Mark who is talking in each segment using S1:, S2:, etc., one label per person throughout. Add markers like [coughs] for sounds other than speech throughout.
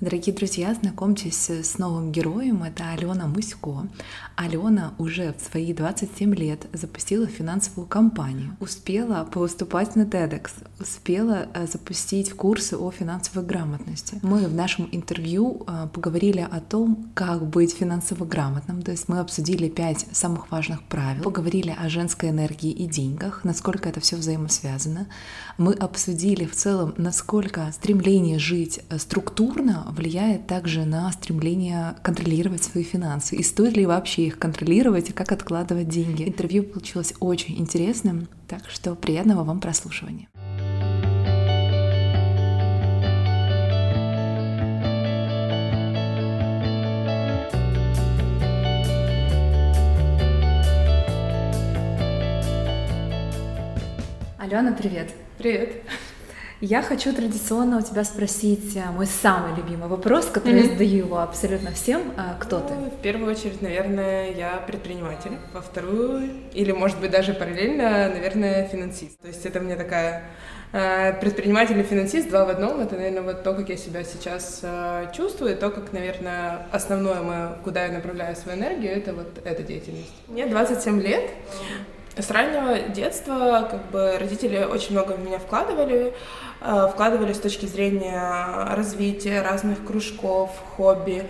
S1: Дорогие друзья, знакомьтесь с новым героем. Это Алена Мусько. Алена уже в свои 27 лет запустила финансовую компанию, успела повыступать на TEDx, успела э, запустить курсы о финансовой грамотности. Мы в нашем интервью э, поговорили о том, как быть финансово грамотным, то есть мы обсудили пять самых важных правил, поговорили о женской энергии и деньгах, насколько это все взаимосвязано. Мы обсудили в целом, насколько стремление жить э, структурно влияет также на стремление контролировать свои финансы. И стоит ли вообще их контролировать и как откладывать деньги. Интервью получилось очень интересным, так что приятного вам прослушивания. Алена, привет.
S2: Привет.
S1: Я хочу традиционно у тебя спросить э, мой самый любимый вопрос, который mm-hmm. я задаю его абсолютно всем. А, кто
S2: ну,
S1: ты?
S2: В первую очередь, наверное, я предприниматель. Во вторую, или, может быть, даже параллельно, наверное, финансист. То есть это мне такая э, предприниматель и финансист два в одном. Это, наверное, вот то, как я себя сейчас э, чувствую, то, как, наверное, основное мое, куда я направляю свою энергию, это вот эта деятельность. Мне 27 лет. С раннего детства как бы родители очень много в меня вкладывали, э, вкладывали с точки зрения развития разных кружков, хобби.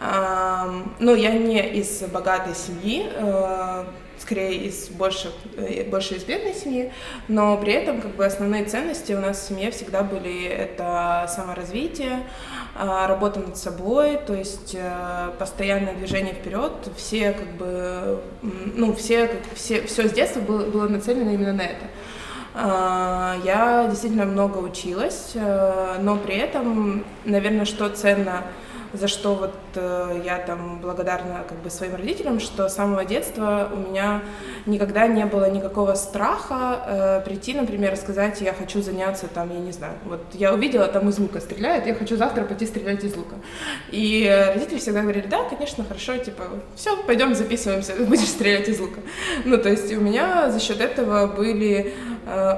S2: Но я не из богатой семьи, э, скорее из больше, э, больше из бедной семьи, но при этом как бы основные ценности у нас в семье всегда были это саморазвитие, работа над собой, то есть э, постоянное движение вперед, все как бы, ну все, все, все с детства было, было нацелено именно на это. А, я действительно много училась, э, но при этом, наверное, что ценно за что вот э, я там благодарна как бы своим родителям, что с самого детства у меня никогда не было никакого страха э, прийти, например, сказать, я хочу заняться там, я не знаю, вот я увидела, там из лука стреляют, я хочу завтра пойти стрелять из лука. И родители всегда говорили, да, конечно, хорошо, типа, все, пойдем записываемся, [laughs] будешь стрелять из лука. Ну, то есть у меня за счет этого были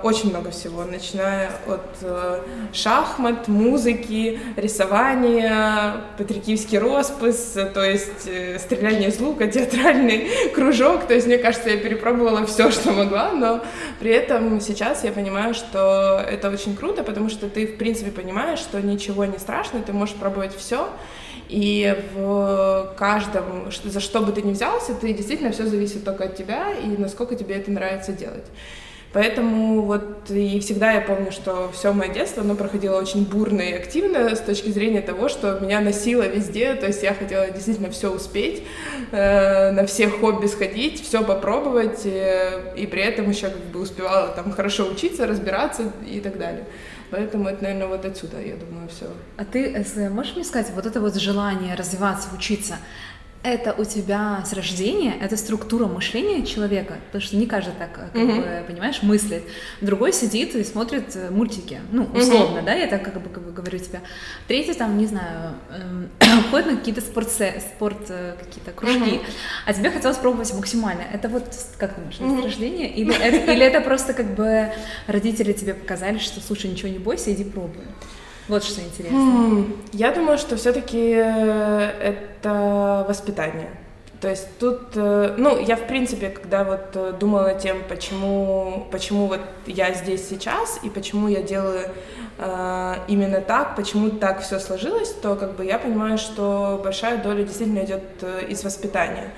S2: очень много всего, начиная от э, шахмат, музыки, рисования, патрикивский роспис, то есть э, стреляние из лука, [laughs] театральный кружок. То есть, мне кажется, я перепробовала все, что могла, но при этом сейчас я понимаю, что это очень круто, потому что ты, в принципе, понимаешь, что ничего не страшно, ты можешь пробовать все, и в каждом, за что бы ты ни взялся, ты действительно все зависит только от тебя и насколько тебе это нравится делать. Поэтому вот и всегда я помню, что все мое детство, оно проходило очень бурно и активно с точки зрения того, что меня носило везде, то есть я хотела действительно все успеть, э, на все хобби сходить, все попробовать, э, и при этом еще как бы успевала там хорошо учиться, разбираться и так далее. Поэтому это, наверное, вот отсюда, я думаю, все.
S1: А ты можешь мне сказать, вот это вот желание развиваться, учиться, это у тебя с рождения, это структура мышления человека, потому что не каждый так, как mm-hmm. бы, понимаешь, мыслит. Другой сидит и смотрит э, мультики, ну, условно, mm-hmm. да, я так как бы, как бы говорю тебе. Третий там, не знаю, эм, [clears throat] ходит на какие-то спорт, спорт э, какие-то кружки, mm-hmm. а тебе хотелось пробовать максимально. Это вот, как думаешь, mm-hmm. с рождения? Или [laughs] это, или это просто как бы родители тебе показали, что, слушай, ничего не бойся, иди пробуй? Вот что интересно.
S2: Hmm. Я думаю, что все-таки э, это воспитание. То есть тут, э, ну, я в принципе, когда вот э, думала тем, почему, почему вот я здесь сейчас и почему я делаю э, именно так, почему так все сложилось, то как бы я понимаю, что большая доля действительно идет из воспитания.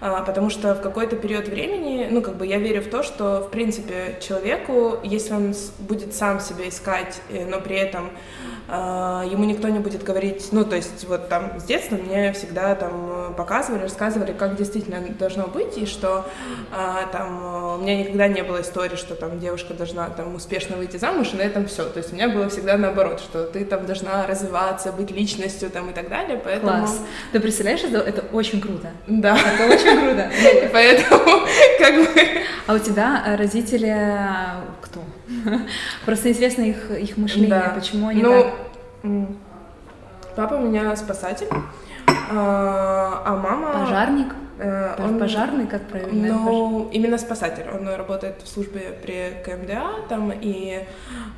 S2: А, потому что в какой-то период времени, ну, как бы я верю в то, что, в принципе, человеку, если он будет сам себя искать, но при этом ему никто не будет говорить, ну, то есть вот там с детства мне всегда там показывали, рассказывали, как действительно должно быть, и что а, там у меня никогда не было истории, что там девушка должна там успешно выйти замуж, и на этом все. То есть у меня было всегда наоборот, что ты там должна развиваться, быть личностью там и так далее, поэтому...
S1: Класс. Ты представляешь, это, это очень круто.
S2: Да.
S1: Это очень круто. [laughs]
S2: Поэтому [laughs] как бы...
S1: А у тебя родители кто? [laughs] Просто интересно их, их мышление, да. почему они ну, так...
S2: Папа у меня спасатель, а, а мама...
S1: Пожарник? Э, он пожарный, как правильно?
S2: Ну, именно спасатель. Он работает в службе при КМДА там, и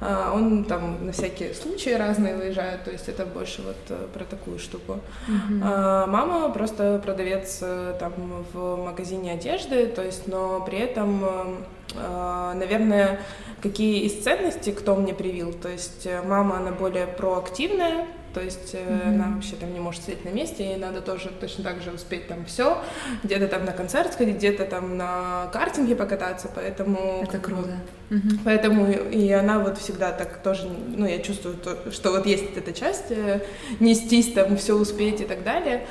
S2: э, он там на всякие случаи разные выезжает, то есть это больше вот э, про такую штуку. Uh-huh. А мама просто продавец э, там в магазине одежды, то есть, но при этом, наверное, какие из ценностей кто мне привил, то есть мама, она более проактивная, то есть mm-hmm. она вообще там не может сидеть на месте, и надо тоже точно так же успеть там все, где-то там на концерт сходить, где-то там на картинге покататься, поэтому...
S1: Это круто.
S2: Mm-hmm. Поэтому и она вот всегда так тоже, ну, я чувствую, то, что вот есть эта часть, э, нестись там, все успеть и так далее.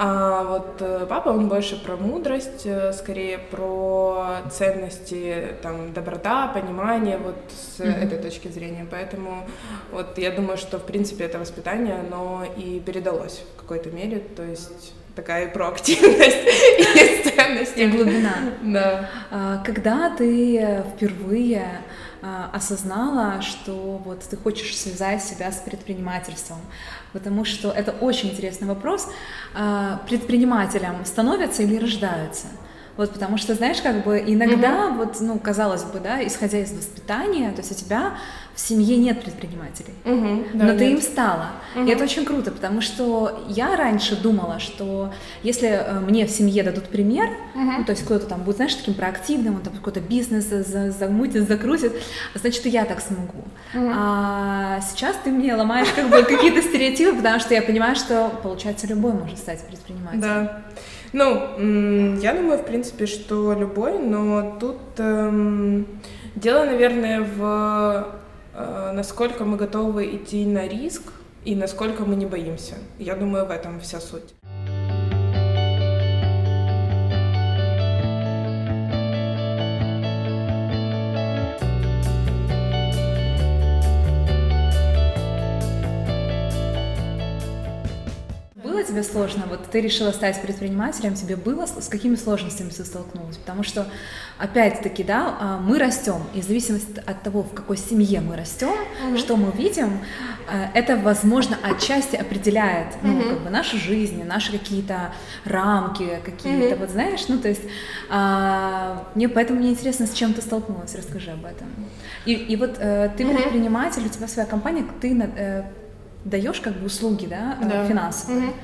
S2: А вот э, папа, он больше про мудрость, э, скорее про ценности, там, доброта, понимание вот с mm-hmm. этой точки зрения. Поэтому вот я думаю, что, в принципе, это воспитание, оно и передалось в какой-то мере, то есть такая проактивность [laughs] и ценность.
S1: И глубина.
S2: Да.
S1: А, когда ты впервые осознала, что вот ты хочешь связать себя с предпринимательством, потому что это очень интересный вопрос. А, предпринимателям становятся или рождаются? Вот, потому что, знаешь, как бы иногда, угу. вот, ну, казалось бы, да, исходя из воспитания, то есть у тебя в семье нет предпринимателей, угу, да, но нет. ты им стала. Угу. И это очень круто, потому что я раньше думала, что если э, мне в семье дадут пример, угу. ну, то есть кто-то там будет, знаешь, таким проактивным, он там какой-то бизнес замутит, закрутит, значит, и я так смогу. Угу. А сейчас ты мне ломаешь как бы какие-то стереотипы, потому что я понимаю, что, получается, любой может стать предпринимателем.
S2: Да. Ну, я думаю, в принципе, что любой, но тут эм, дело, наверное, в э, насколько мы готовы идти на риск и насколько мы не боимся. Я думаю, в этом вся суть.
S1: Тебе сложно? Вот ты решила стать предпринимателем, тебе было, с какими сложностями ты столкнулась? Потому что, опять-таки, да, а, мы растем, и в зависимости от того, в какой семье мы растем, mm-hmm. что мы видим, а, это, возможно, отчасти определяет ну, mm-hmm. как бы нашу жизнь, наши какие-то рамки, какие-то, mm-hmm. вот знаешь, ну, то есть, а, мне поэтому мне интересно, с чем ты столкнулась, расскажи об этом. И, и вот э, ты mm-hmm. предприниматель, у тебя своя компания, ты э, даешь как бы услуги, да, э, да. финансовые. Mm-hmm.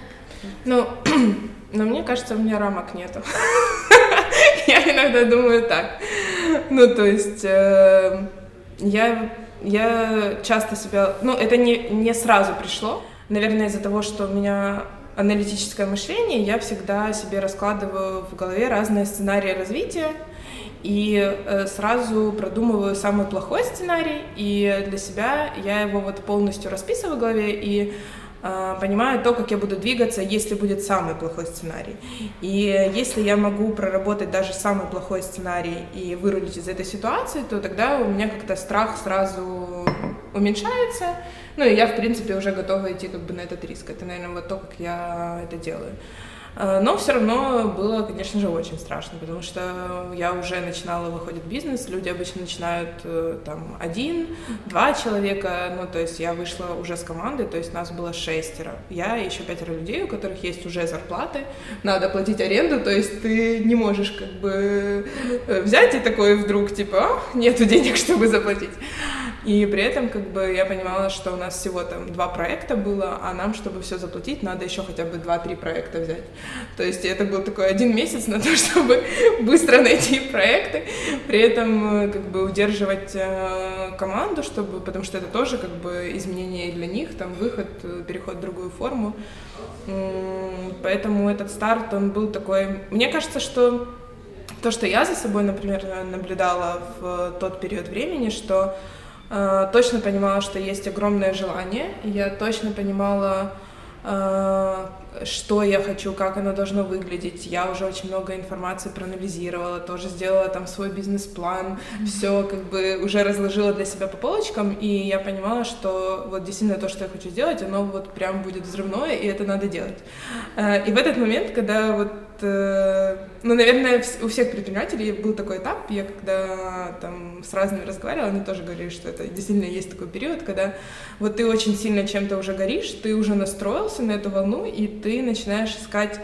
S2: Ну, [clears throat] но мне кажется, у меня рамок нету. [laughs] Я иногда думаю так. Ну, то есть э, я, я часто себя... Ну, это не, не сразу пришло. Наверное, из-за того, что у меня аналитическое мышление, я всегда себе раскладываю в голове разные сценарии развития и э, сразу продумываю самый плохой сценарий, и для себя я его вот полностью расписываю в голове, и понимаю то, как я буду двигаться, если будет самый плохой сценарий. И если я могу проработать даже самый плохой сценарий и вырулить из этой ситуации, то тогда у меня как-то страх сразу уменьшается. Ну и я, в принципе, уже готова идти как бы на этот риск. Это, наверное, вот то, как я это делаю. Э, но все равно было, конечно же, очень страшно, потому что я уже начинала выходить в бизнес, люди обычно начинают э, там один, два человека, ну то есть я вышла уже с командой, то есть нас было шестеро. Я и еще пятеро людей, у которых есть уже зарплаты, надо платить аренду, то есть ты не можешь как бы э, взять и такой вдруг типа, нету денег, [laughs] чтобы заплатить. И при этом как бы я понимала, что у нас всего там два проекта было, а нам, чтобы все заплатить, надо еще хотя бы два-три проекта взять. То есть это был такой один месяц на то, [laughs] чтобы быстро найти проекты, при этом э, как бы удерживать э, команду, чтобы, потому что это тоже как бы изменение для них, там выход, э, переход в другую форму. Поэтому этот старт, он был такой... Мне кажется, что то, что я за собой, например, наблюдала в тот период времени, что точно понимала, что есть огромное желание, и я точно понимала, э, что я хочу, как оно должно выглядеть. Я уже очень много информации проанализировала, тоже сделала там свой бизнес-план, mm-hmm. все как бы уже разложила для себя по полочкам, и я понимала, что вот действительно то, что я хочу сделать, оно вот прям будет взрывное, и это надо делать. Э, и в этот момент, когда вот э, ну, наверное, у всех предпринимателей был такой этап. Я когда там с разными разговаривала, они тоже говорили, что это действительно есть такой период, когда вот ты очень сильно чем-то уже горишь, ты уже настроился на эту волну, и ты начинаешь искать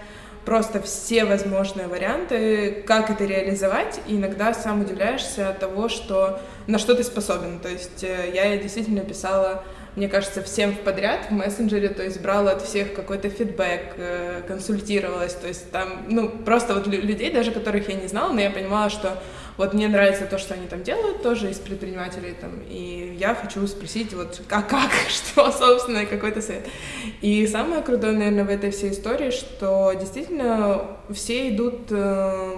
S2: просто все возможные варианты, как это реализовать, и иногда сам удивляешься от того, что на что ты способен. То есть э, я действительно писала мне кажется, всем подряд в мессенджере, то есть брала от всех какой-то фидбэк, э, консультировалась, то есть там, ну, просто вот людей, даже которых я не знала, но я понимала, что вот мне нравится то, что они там делают, тоже из предпринимателей там, и я хочу спросить вот, а как, [laughs] что, собственно, какой-то совет. И самое крутое, наверное, в этой всей истории, что действительно все идут э,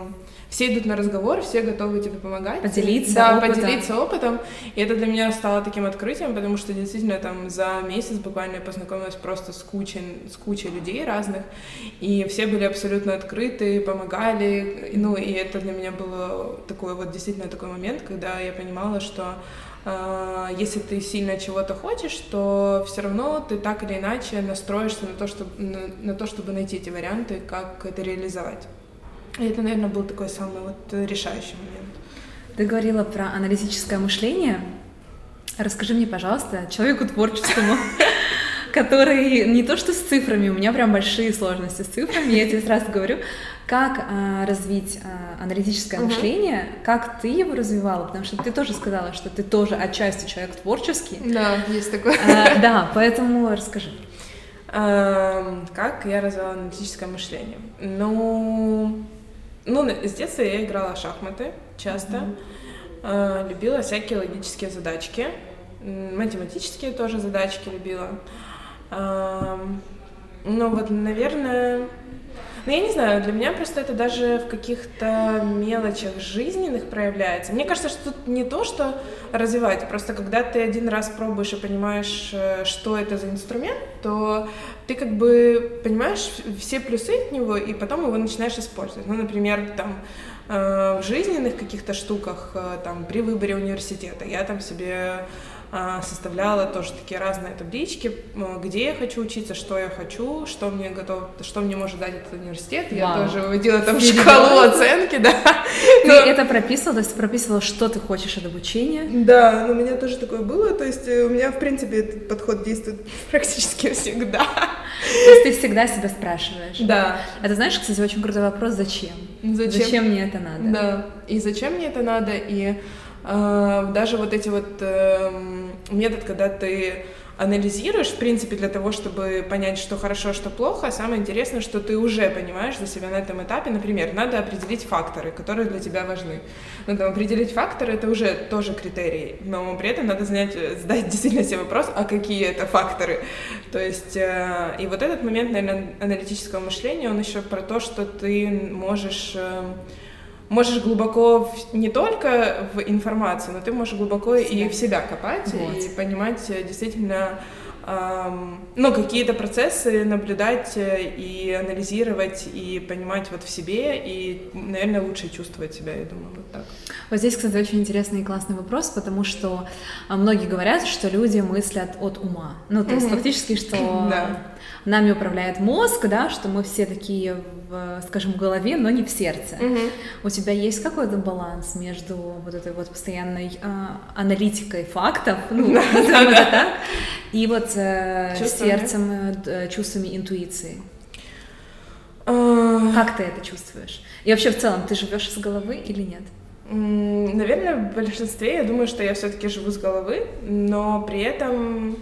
S2: все идут на разговор, все готовы тебе помогать.
S1: Поделиться
S2: да,
S1: опытом.
S2: поделиться опытом. И это для меня стало таким открытием, потому что действительно там за месяц буквально я познакомилась просто с кучей, с кучей людей разных, и все были абсолютно открыты, помогали. Ну, и это для меня было такой вот действительно такой момент, когда я понимала, что э, если ты сильно чего-то хочешь, то все равно ты так или иначе настроишься на то, чтобы, на, на то, чтобы найти эти варианты, как это реализовать. И это, наверное, был такой самый вот решающий момент.
S1: Ты говорила про аналитическое мышление. Расскажи мне, пожалуйста, человеку творческому, [laughs] который не то что с цифрами, у меня прям большие сложности с цифрами, я тебе сразу говорю, как а, развить а, аналитическое uh-huh. мышление, как ты его развивала, потому что ты тоже сказала, что ты тоже отчасти человек творческий.
S2: Да, есть такое.
S1: А, да, поэтому расскажи.
S2: А, как я развивала аналитическое мышление? Ну, ну, с детства я играла в шахматы часто, mm-hmm. любила всякие логические задачки, математические тоже задачки любила. Ну вот, наверное, ну, я не знаю, для меня просто это даже в каких-то мелочах жизненных проявляется. Мне кажется, что тут не то, что развивать, просто когда ты один раз пробуешь и понимаешь, э, что это за инструмент, то ты как бы понимаешь все плюсы от него, и потом его начинаешь использовать. Ну, например, там э, в жизненных каких-то штуках, э, там, при выборе университета, я там себе составляла тоже такие разные таблички, где я хочу учиться, что я хочу, что мне готов, что мне может дать этот университет. Вау. Я тоже выводила там Серьезно? шкалу оценки, да.
S1: Ты но... это прописывала, то есть прописывала, что ты хочешь от обучения?
S2: Да, но у меня тоже такое было, то есть э, у меня, в принципе, этот подход действует [laughs] практически всегда.
S1: То есть ты всегда себя спрашиваешь?
S2: Да.
S1: А ты знаешь, кстати, очень крутой вопрос, зачем?
S2: Зачем?
S1: Зачем мне это надо?
S2: Да, и зачем мне это надо, и даже вот эти вот э, метод, когда ты анализируешь, в принципе, для того, чтобы понять, что хорошо, что плохо, самое интересное, что ты уже понимаешь за себя на этом этапе. Например, надо определить факторы, которые для тебя важны. Ну, там, определить факторы — это уже тоже критерий, но при этом надо знать, задать [laughs] действительно себе вопрос, а какие это факторы. То есть, э, и вот этот момент, наверное, аналитического мышления, он еще про то, что ты можешь... Э, можешь глубоко в, не только в информацию, но ты можешь глубоко себя. и в себя копать вот. и понимать э, действительно эм, ну, какие-то процессы наблюдать э, и анализировать, и понимать вот в себе, и, наверное, лучше чувствовать себя, я думаю, вот так.
S1: Вот здесь, кстати, очень интересный и классный вопрос, потому что а, многие говорят, что люди мыслят от ума. Ну, то есть фактически, что [laughs] да нами управляет мозг, да, что мы все такие, в, скажем, в голове, но не в сердце. Угу. У тебя есть какой-то баланс между вот этой вот постоянной э, аналитикой фактов, ну, [laughs] назовем это так, и вот э, сердцем, э, чувствами интуиции? Как ты это чувствуешь? И вообще в целом, ты живешь из головы или нет?
S2: Наверное, в большинстве я думаю, что я все-таки живу с головы, но при этом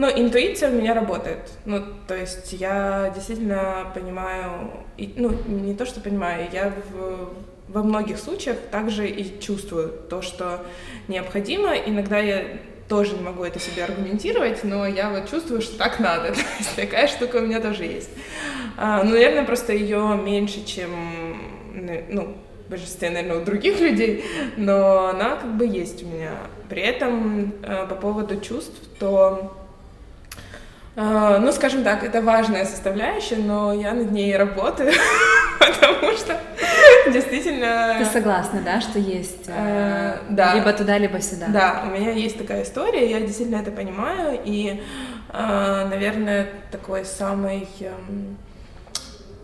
S2: ну, интуиция у меня работает. Ну, то есть я действительно понимаю, и, ну, не то, что понимаю, я в, во многих случаях также и чувствую то, что необходимо. Иногда я тоже не могу это себе аргументировать, но я вот чувствую, что так надо. [laughs] То есть такая штука у меня тоже есть. А, ну, наверное, просто ее меньше, чем, ну, большинстве, наверное, у других людей, но она как бы есть у меня. При этом э, по поводу чувств, то ну, скажем так, это важная составляющая, но я над ней работаю, [laughs] потому что действительно...
S1: Ты согласна, да, что есть э, да. либо туда, либо сюда?
S2: Да, у меня есть такая история, я действительно это понимаю, и, э, наверное, такой самый... Эм,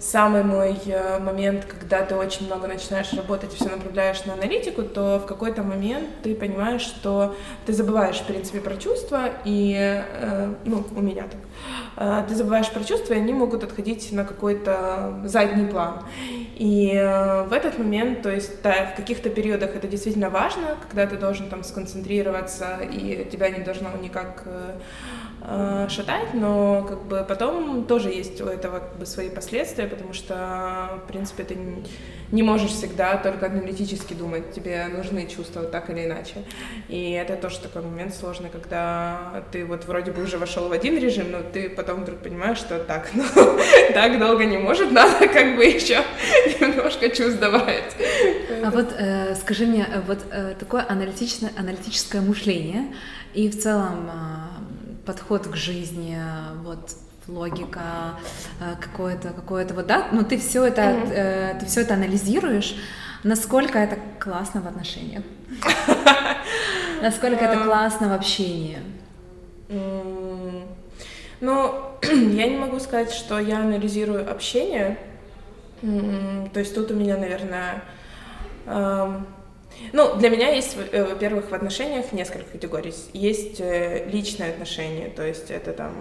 S2: самый мой э, момент, когда ты очень много начинаешь работать и все направляешь на аналитику, то в какой-то момент ты понимаешь, что ты забываешь, в принципе, про чувства, и, э, ну, у меня так, э, ты забываешь про чувства, и они могут отходить на какой-то задний план. И в этот момент, то есть, да, в каких-то периодах это действительно важно, когда ты должен там сконцентрироваться, и тебя не должно никак шатать, но как бы потом тоже есть у этого как бы свои последствия, потому что, в принципе, ты не можешь всегда только аналитически думать, тебе нужны чувства так или иначе. И это тоже такой момент сложный, когда ты вот вроде бы уже вошел в один режим, но ты потом вдруг понимаешь, что так, [laughs] ну, так долго не может, надо как бы еще немножко чувств добавить.
S1: А вот э, скажи мне, э, вот э, такое аналитичное, аналитическое мышление и в целом э, подход к жизни, вот логика, э, какое-то, какое-то вот, да, ну ты все это, mm-hmm. ты все это анализируешь, насколько это классно в отношениях, [laughs] насколько это классно в общении.
S2: Ну, [clears throat] я не могу сказать, что я анализирую общение, то есть тут у меня, наверное, ну, для меня есть, э, во-первых, в отношениях несколько категорий. Есть э, личные отношения, то есть это там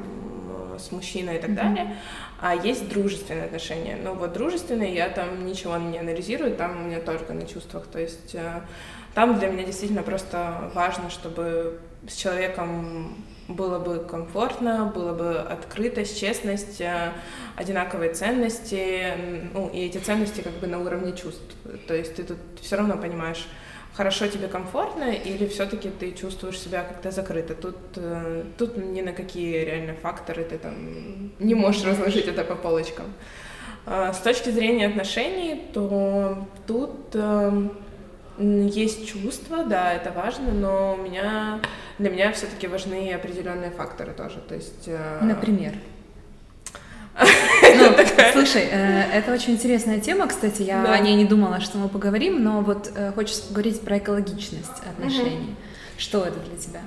S2: э, с мужчиной и так mm-hmm. далее, а есть дружественные отношения. Ну вот дружественные я там ничего не анализирую, там у меня только на чувствах. То есть там для меня действительно просто важно, чтобы с человеком было бы комфортно, было бы открытость, честность, одинаковые ценности, ну и эти ценности как бы на уровне чувств. То есть ты тут все равно понимаешь, хорошо тебе комфортно, или все-таки ты чувствуешь себя как-то закрыто. Тут, э, тут ни на какие реально факторы ты там не можешь разложить это по полочкам. А с точки зрения отношений, то тут эм, есть чувства, да, это важно, но у меня для меня все-таки важны определенные факторы тоже. То есть.
S1: Э, Например. Ну, слушай, э, это очень интересная тема, кстати, я да. о ней не думала, что мы поговорим, но вот э, хочется поговорить про экологичность отношений. Угу. Что это для тебя?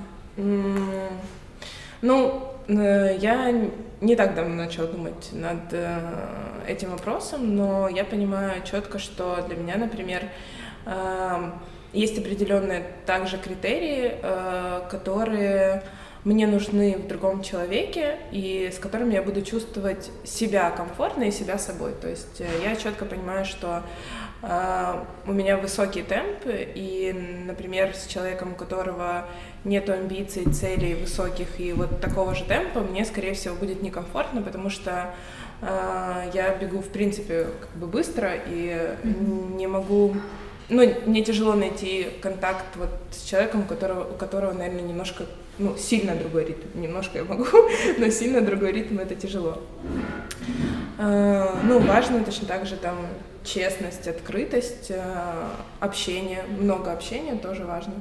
S2: Ну, э, я не так давно начала думать над этим вопросом, но я понимаю четко, что для меня, например, есть определенные также критерии, которые мне нужны в другом человеке и с которым я буду чувствовать себя комфортно и себя собой. То есть э, я четко понимаю, что э, у меня высокий темп, и, например, с человеком, у которого нет амбиций, целей высоких и вот такого же темпа, мне, скорее всего, будет некомфортно, потому что э, я бегу, в принципе, как бы быстро и не могу ну, мне тяжело найти контакт вот с человеком, у которого, у которого, наверное, немножко, ну, сильно другой ритм. Немножко я могу, [laughs] но сильно другой ритм это тяжело. А, ну, важно точно так же там честность, открытость, а, общение, много общения тоже важно.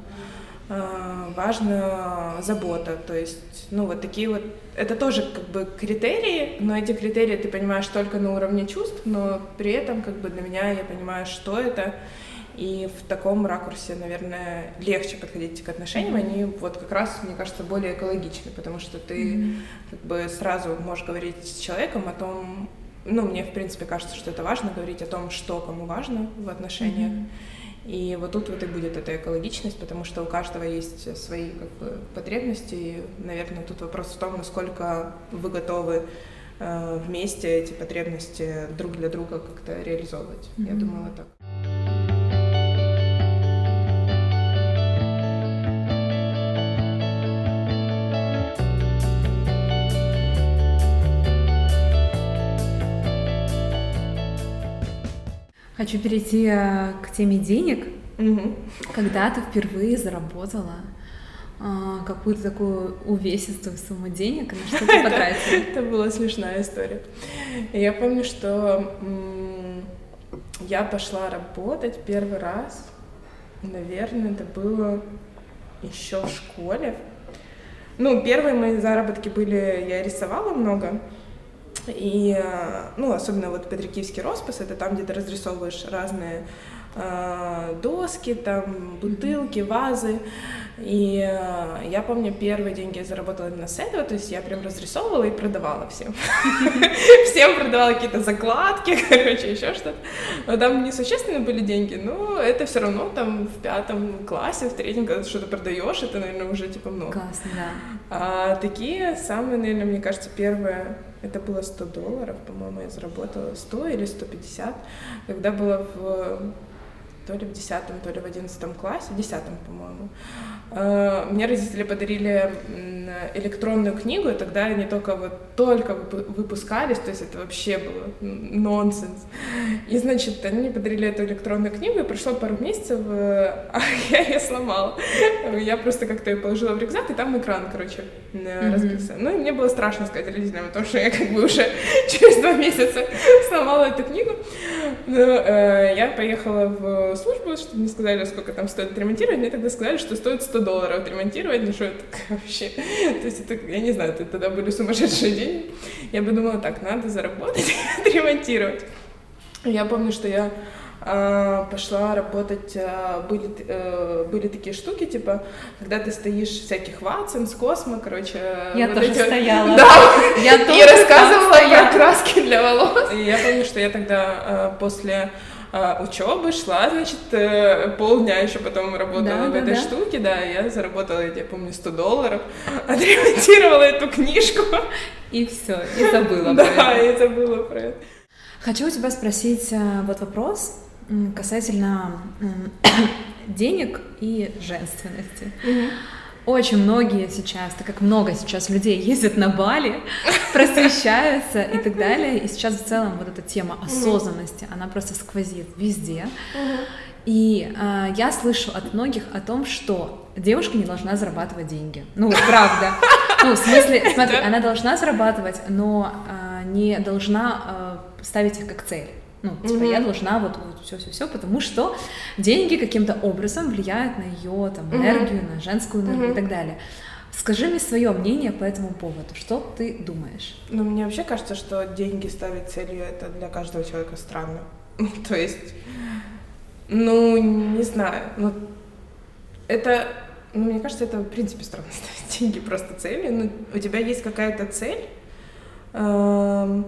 S2: А, важно забота, то есть, ну, вот такие вот, это тоже как бы критерии, но эти критерии ты понимаешь только на уровне чувств, но при этом как бы для меня я понимаю, что это, и в таком ракурсе, наверное, легче подходить к отношениям. Mm-hmm. Они вот как раз, мне кажется, более экологичны, потому что ты mm-hmm. как бы сразу можешь говорить с человеком о том, ну, мне, в принципе, кажется, что это важно, говорить о том, что кому важно в отношениях. Mm-hmm. И вот тут вот и будет эта экологичность, потому что у каждого есть свои как бы, потребности. И, наверное, тут вопрос в том, насколько вы готовы э, вместе эти потребности друг для друга как-то реализовывать. Mm-hmm. Я думаю, вот так.
S1: Хочу перейти э, к теме денег. Угу. Когда ты впервые заработала а, какую-то такую увесистую сумму денег, на что ты [laughs] потратила?
S2: Это была смешная история. Я помню, что я пошла работать первый раз, наверное, это было еще в школе. Ну, первые мои заработки были, я рисовала много, и, э, ну, особенно вот Петрикиевский роспис, это там, где ты разрисовываешь разные доски, там, бутылки, вазы. И э, я помню, первые деньги я заработала именно с этого, то есть я прям разрисовывала и продавала всем. [laughs] Всем продавала какие-то закладки, [laughs] короче, еще что-то. Но там несущественные были деньги, но это все равно там в пятом классе, в третьем, когда ты что-то продаешь, это, наверное, уже типа много.
S1: Классно, да.
S2: А такие самые, наверное, мне кажется, первые, это было 100 долларов, по-моему, я заработала 100 или 150, когда была в то ли в 10 то ли в 11 классе, в 10 по-моему. Э, мне родители подарили электронную книгу, и тогда они только вот только выпускались, то есть это вообще было нонсенс. И, значит, они мне подарили эту электронную книгу, и прошло пару месяцев, э, а [laughs] я ее сломала. Я просто как-то ее положила в рюкзак, и там экран, короче, mm-hmm. разбился. Ну, и мне было страшно сказать родителям, потому что я как бы уже [laughs] через два месяца сломала эту книгу. Но э, я поехала в службу, чтобы мне сказали, сколько там стоит отремонтировать. Мне тогда сказали, что стоит 100 долларов отремонтировать. Ну что это вообще? То есть это, я не знаю, это тогда были сумасшедшие деньги. Я бы думала, так, надо заработать, [laughs] отремонтировать. Я помню, что я пошла работать, а, были, а, были такие штуки, типа, когда ты стоишь всяких Ватсон, с Космо, короче.
S1: Я вот тоже эти... стояла.
S2: Да, я тоже и рассказывала про краски для волос. И я помню, что я тогда после учебы шла, значит, э, полдня еще потом работала да, в этой да. штуке, да, я заработала, я помню, 100 долларов, [laughs] отремонтировала эту книжку.
S1: И все, и забыла [laughs]
S2: про это. Да, и забыла про это.
S1: Хочу у тебя спросить э, вот вопрос касательно [coughs] денег и женственности. Очень многие сейчас, так как много сейчас людей ездят на Бали, [laughs] просвещаются и так далее, и сейчас в целом вот эта тема осознанности, она просто сквозит везде. И э, я слышу от многих о том, что девушка не должна зарабатывать деньги. Ну, правда. [laughs] Ну, в смысле, смотри, она должна зарабатывать, но э, не должна э, ставить их как цель. Ну, типа, mm-hmm. я должна вот, вот все-все-все, потому что деньги каким-то образом влияют на ее там, энергию, mm-hmm. на женскую энергию mm-hmm. и так далее. Скажи мне свое мнение по этому поводу. Что ты думаешь?
S2: Ну, мне вообще кажется, что деньги ставить целью это для каждого человека странно. [laughs] То есть, ну, не знаю. Ну, это, ну, мне кажется, это в принципе странно [laughs] ставить деньги просто целью. Ну, у тебя есть какая-то цель, эм,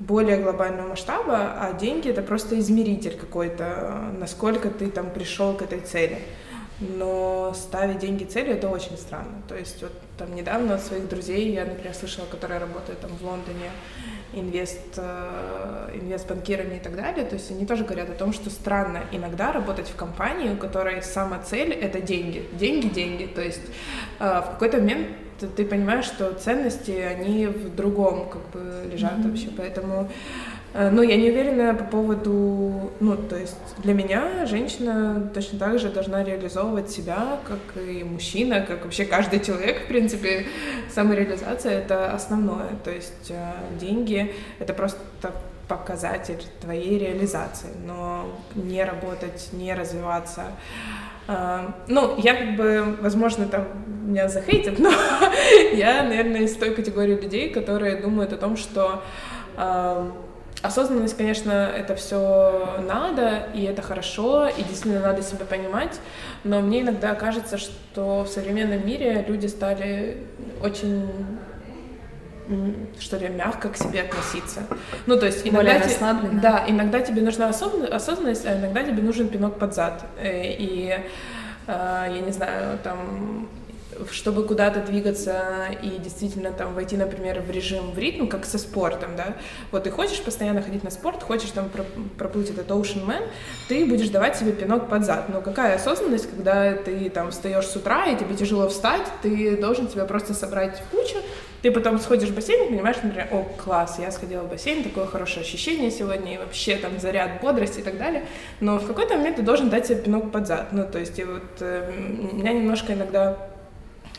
S2: более глобального масштаба, а деньги это просто измеритель какой-то, насколько ты там пришел к этой цели. Но ставить деньги целью это очень странно. То есть вот там недавно от своих друзей я, например, слышала, которые работают там в Лондоне, инвест, э, инвестбанкирами и так далее, то есть они тоже говорят о том, что странно иногда работать в компании, у которой сама цель — это деньги. Деньги, деньги. То есть э, в какой-то момент ты понимаешь, что ценности, они в другом как бы лежат mm-hmm. вообще, поэтому э, ну, я не уверена по поводу, ну, то есть для меня женщина точно так же должна реализовывать себя, как и мужчина, как вообще каждый человек, в принципе, самореализация — это основное, то есть э, деньги — это просто показатель твоей реализации, но не работать, не развиваться, а, ну, я как бы, возможно, там меня захейтят, но [laughs] я, наверное, из той категории людей, которые думают о том, что э, осознанность, конечно, это все надо, и это хорошо, и действительно надо себя понимать, но мне иногда кажется, что в современном мире люди стали очень что ли, мягко к себе относиться. Ну, то есть иногда...
S1: Более расслабленно.
S2: Да, иногда тебе нужна осознанность, а иногда тебе нужен пинок под зад. Э, и, э, я не знаю, там чтобы куда-то двигаться и действительно там войти, например, в режим, в ритм, как со спортом, да, вот ты хочешь постоянно ходить на спорт, хочешь там проплыть этот Ocean Man, ты будешь давать себе пинок под зад. Но какая осознанность, когда ты там встаешь с утра и тебе тяжело встать, ты должен себя просто собрать в кучу, ты потом сходишь в бассейн и понимаешь, например, о, класс, я сходила в бассейн, такое хорошее ощущение сегодня, и вообще там заряд бодрости и так далее. Но в какой-то момент ты должен дать себе пинок под зад. Ну, то есть, и вот э, меня немножко иногда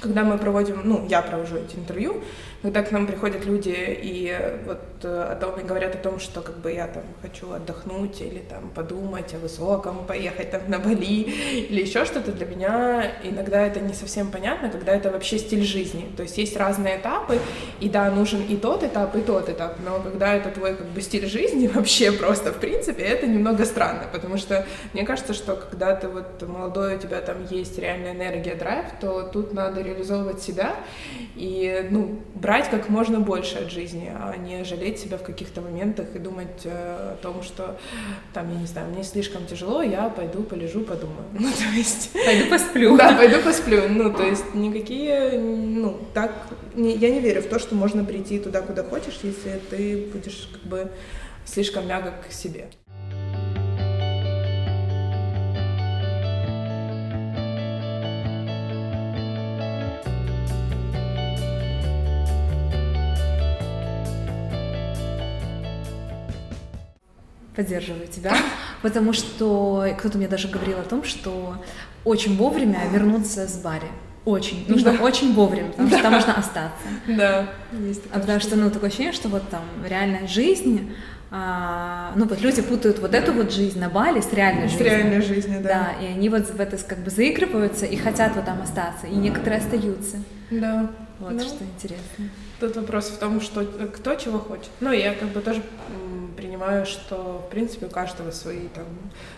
S2: когда мы проводим, ну, я провожу эти интервью, когда к нам приходят люди и вот э, о том и говорят о том, что как бы я там хочу отдохнуть или там подумать о высоком, поехать там на Бали или еще что-то, для меня иногда это не совсем понятно, когда это вообще стиль жизни. То есть есть разные этапы, и да, нужен и тот этап, и тот этап, но когда это твой как бы стиль жизни [laughs] вообще просто в принципе, это немного странно, потому что мне кажется, что когда ты вот молодой, у тебя там есть реальная энергия, драйв, то тут надо реализовывать себя и, ну, брать как можно больше от жизни, а не жалеть себя в каких-то моментах и думать э, о том, что там, я не знаю, мне слишком тяжело, я пойду полежу, подумаю. [laughs] Ну, то есть...
S1: Пойду посплю. [laughs]
S2: Да, пойду посплю. Ну, то есть никакие, ну, так, не, я не верю в то, что можно прийти туда, куда хочешь, если ты будешь как бы слишком мягок к себе.
S1: Поддерживаю тебя, потому что кто-то мне даже говорил о том, что очень вовремя вернуться с бари. Очень. Нужно да. очень вовремя, потому да. что там можно остаться.
S2: Да.
S1: Есть а потому что, ну, такое ощущение, что вот там реальная жизнь, а, ну, вот люди путают вот эту вот жизнь на Бали с реальной жизнью.
S2: С реальной жизнью, да.
S1: Да, и они вот в это как бы заигрываются и хотят вот там остаться, и некоторые остаются.
S2: Да.
S1: Вот да. что интересно.
S2: Тут вопрос в том, что кто чего хочет. Ну, я как бы тоже принимаю, что, в принципе, у каждого свои там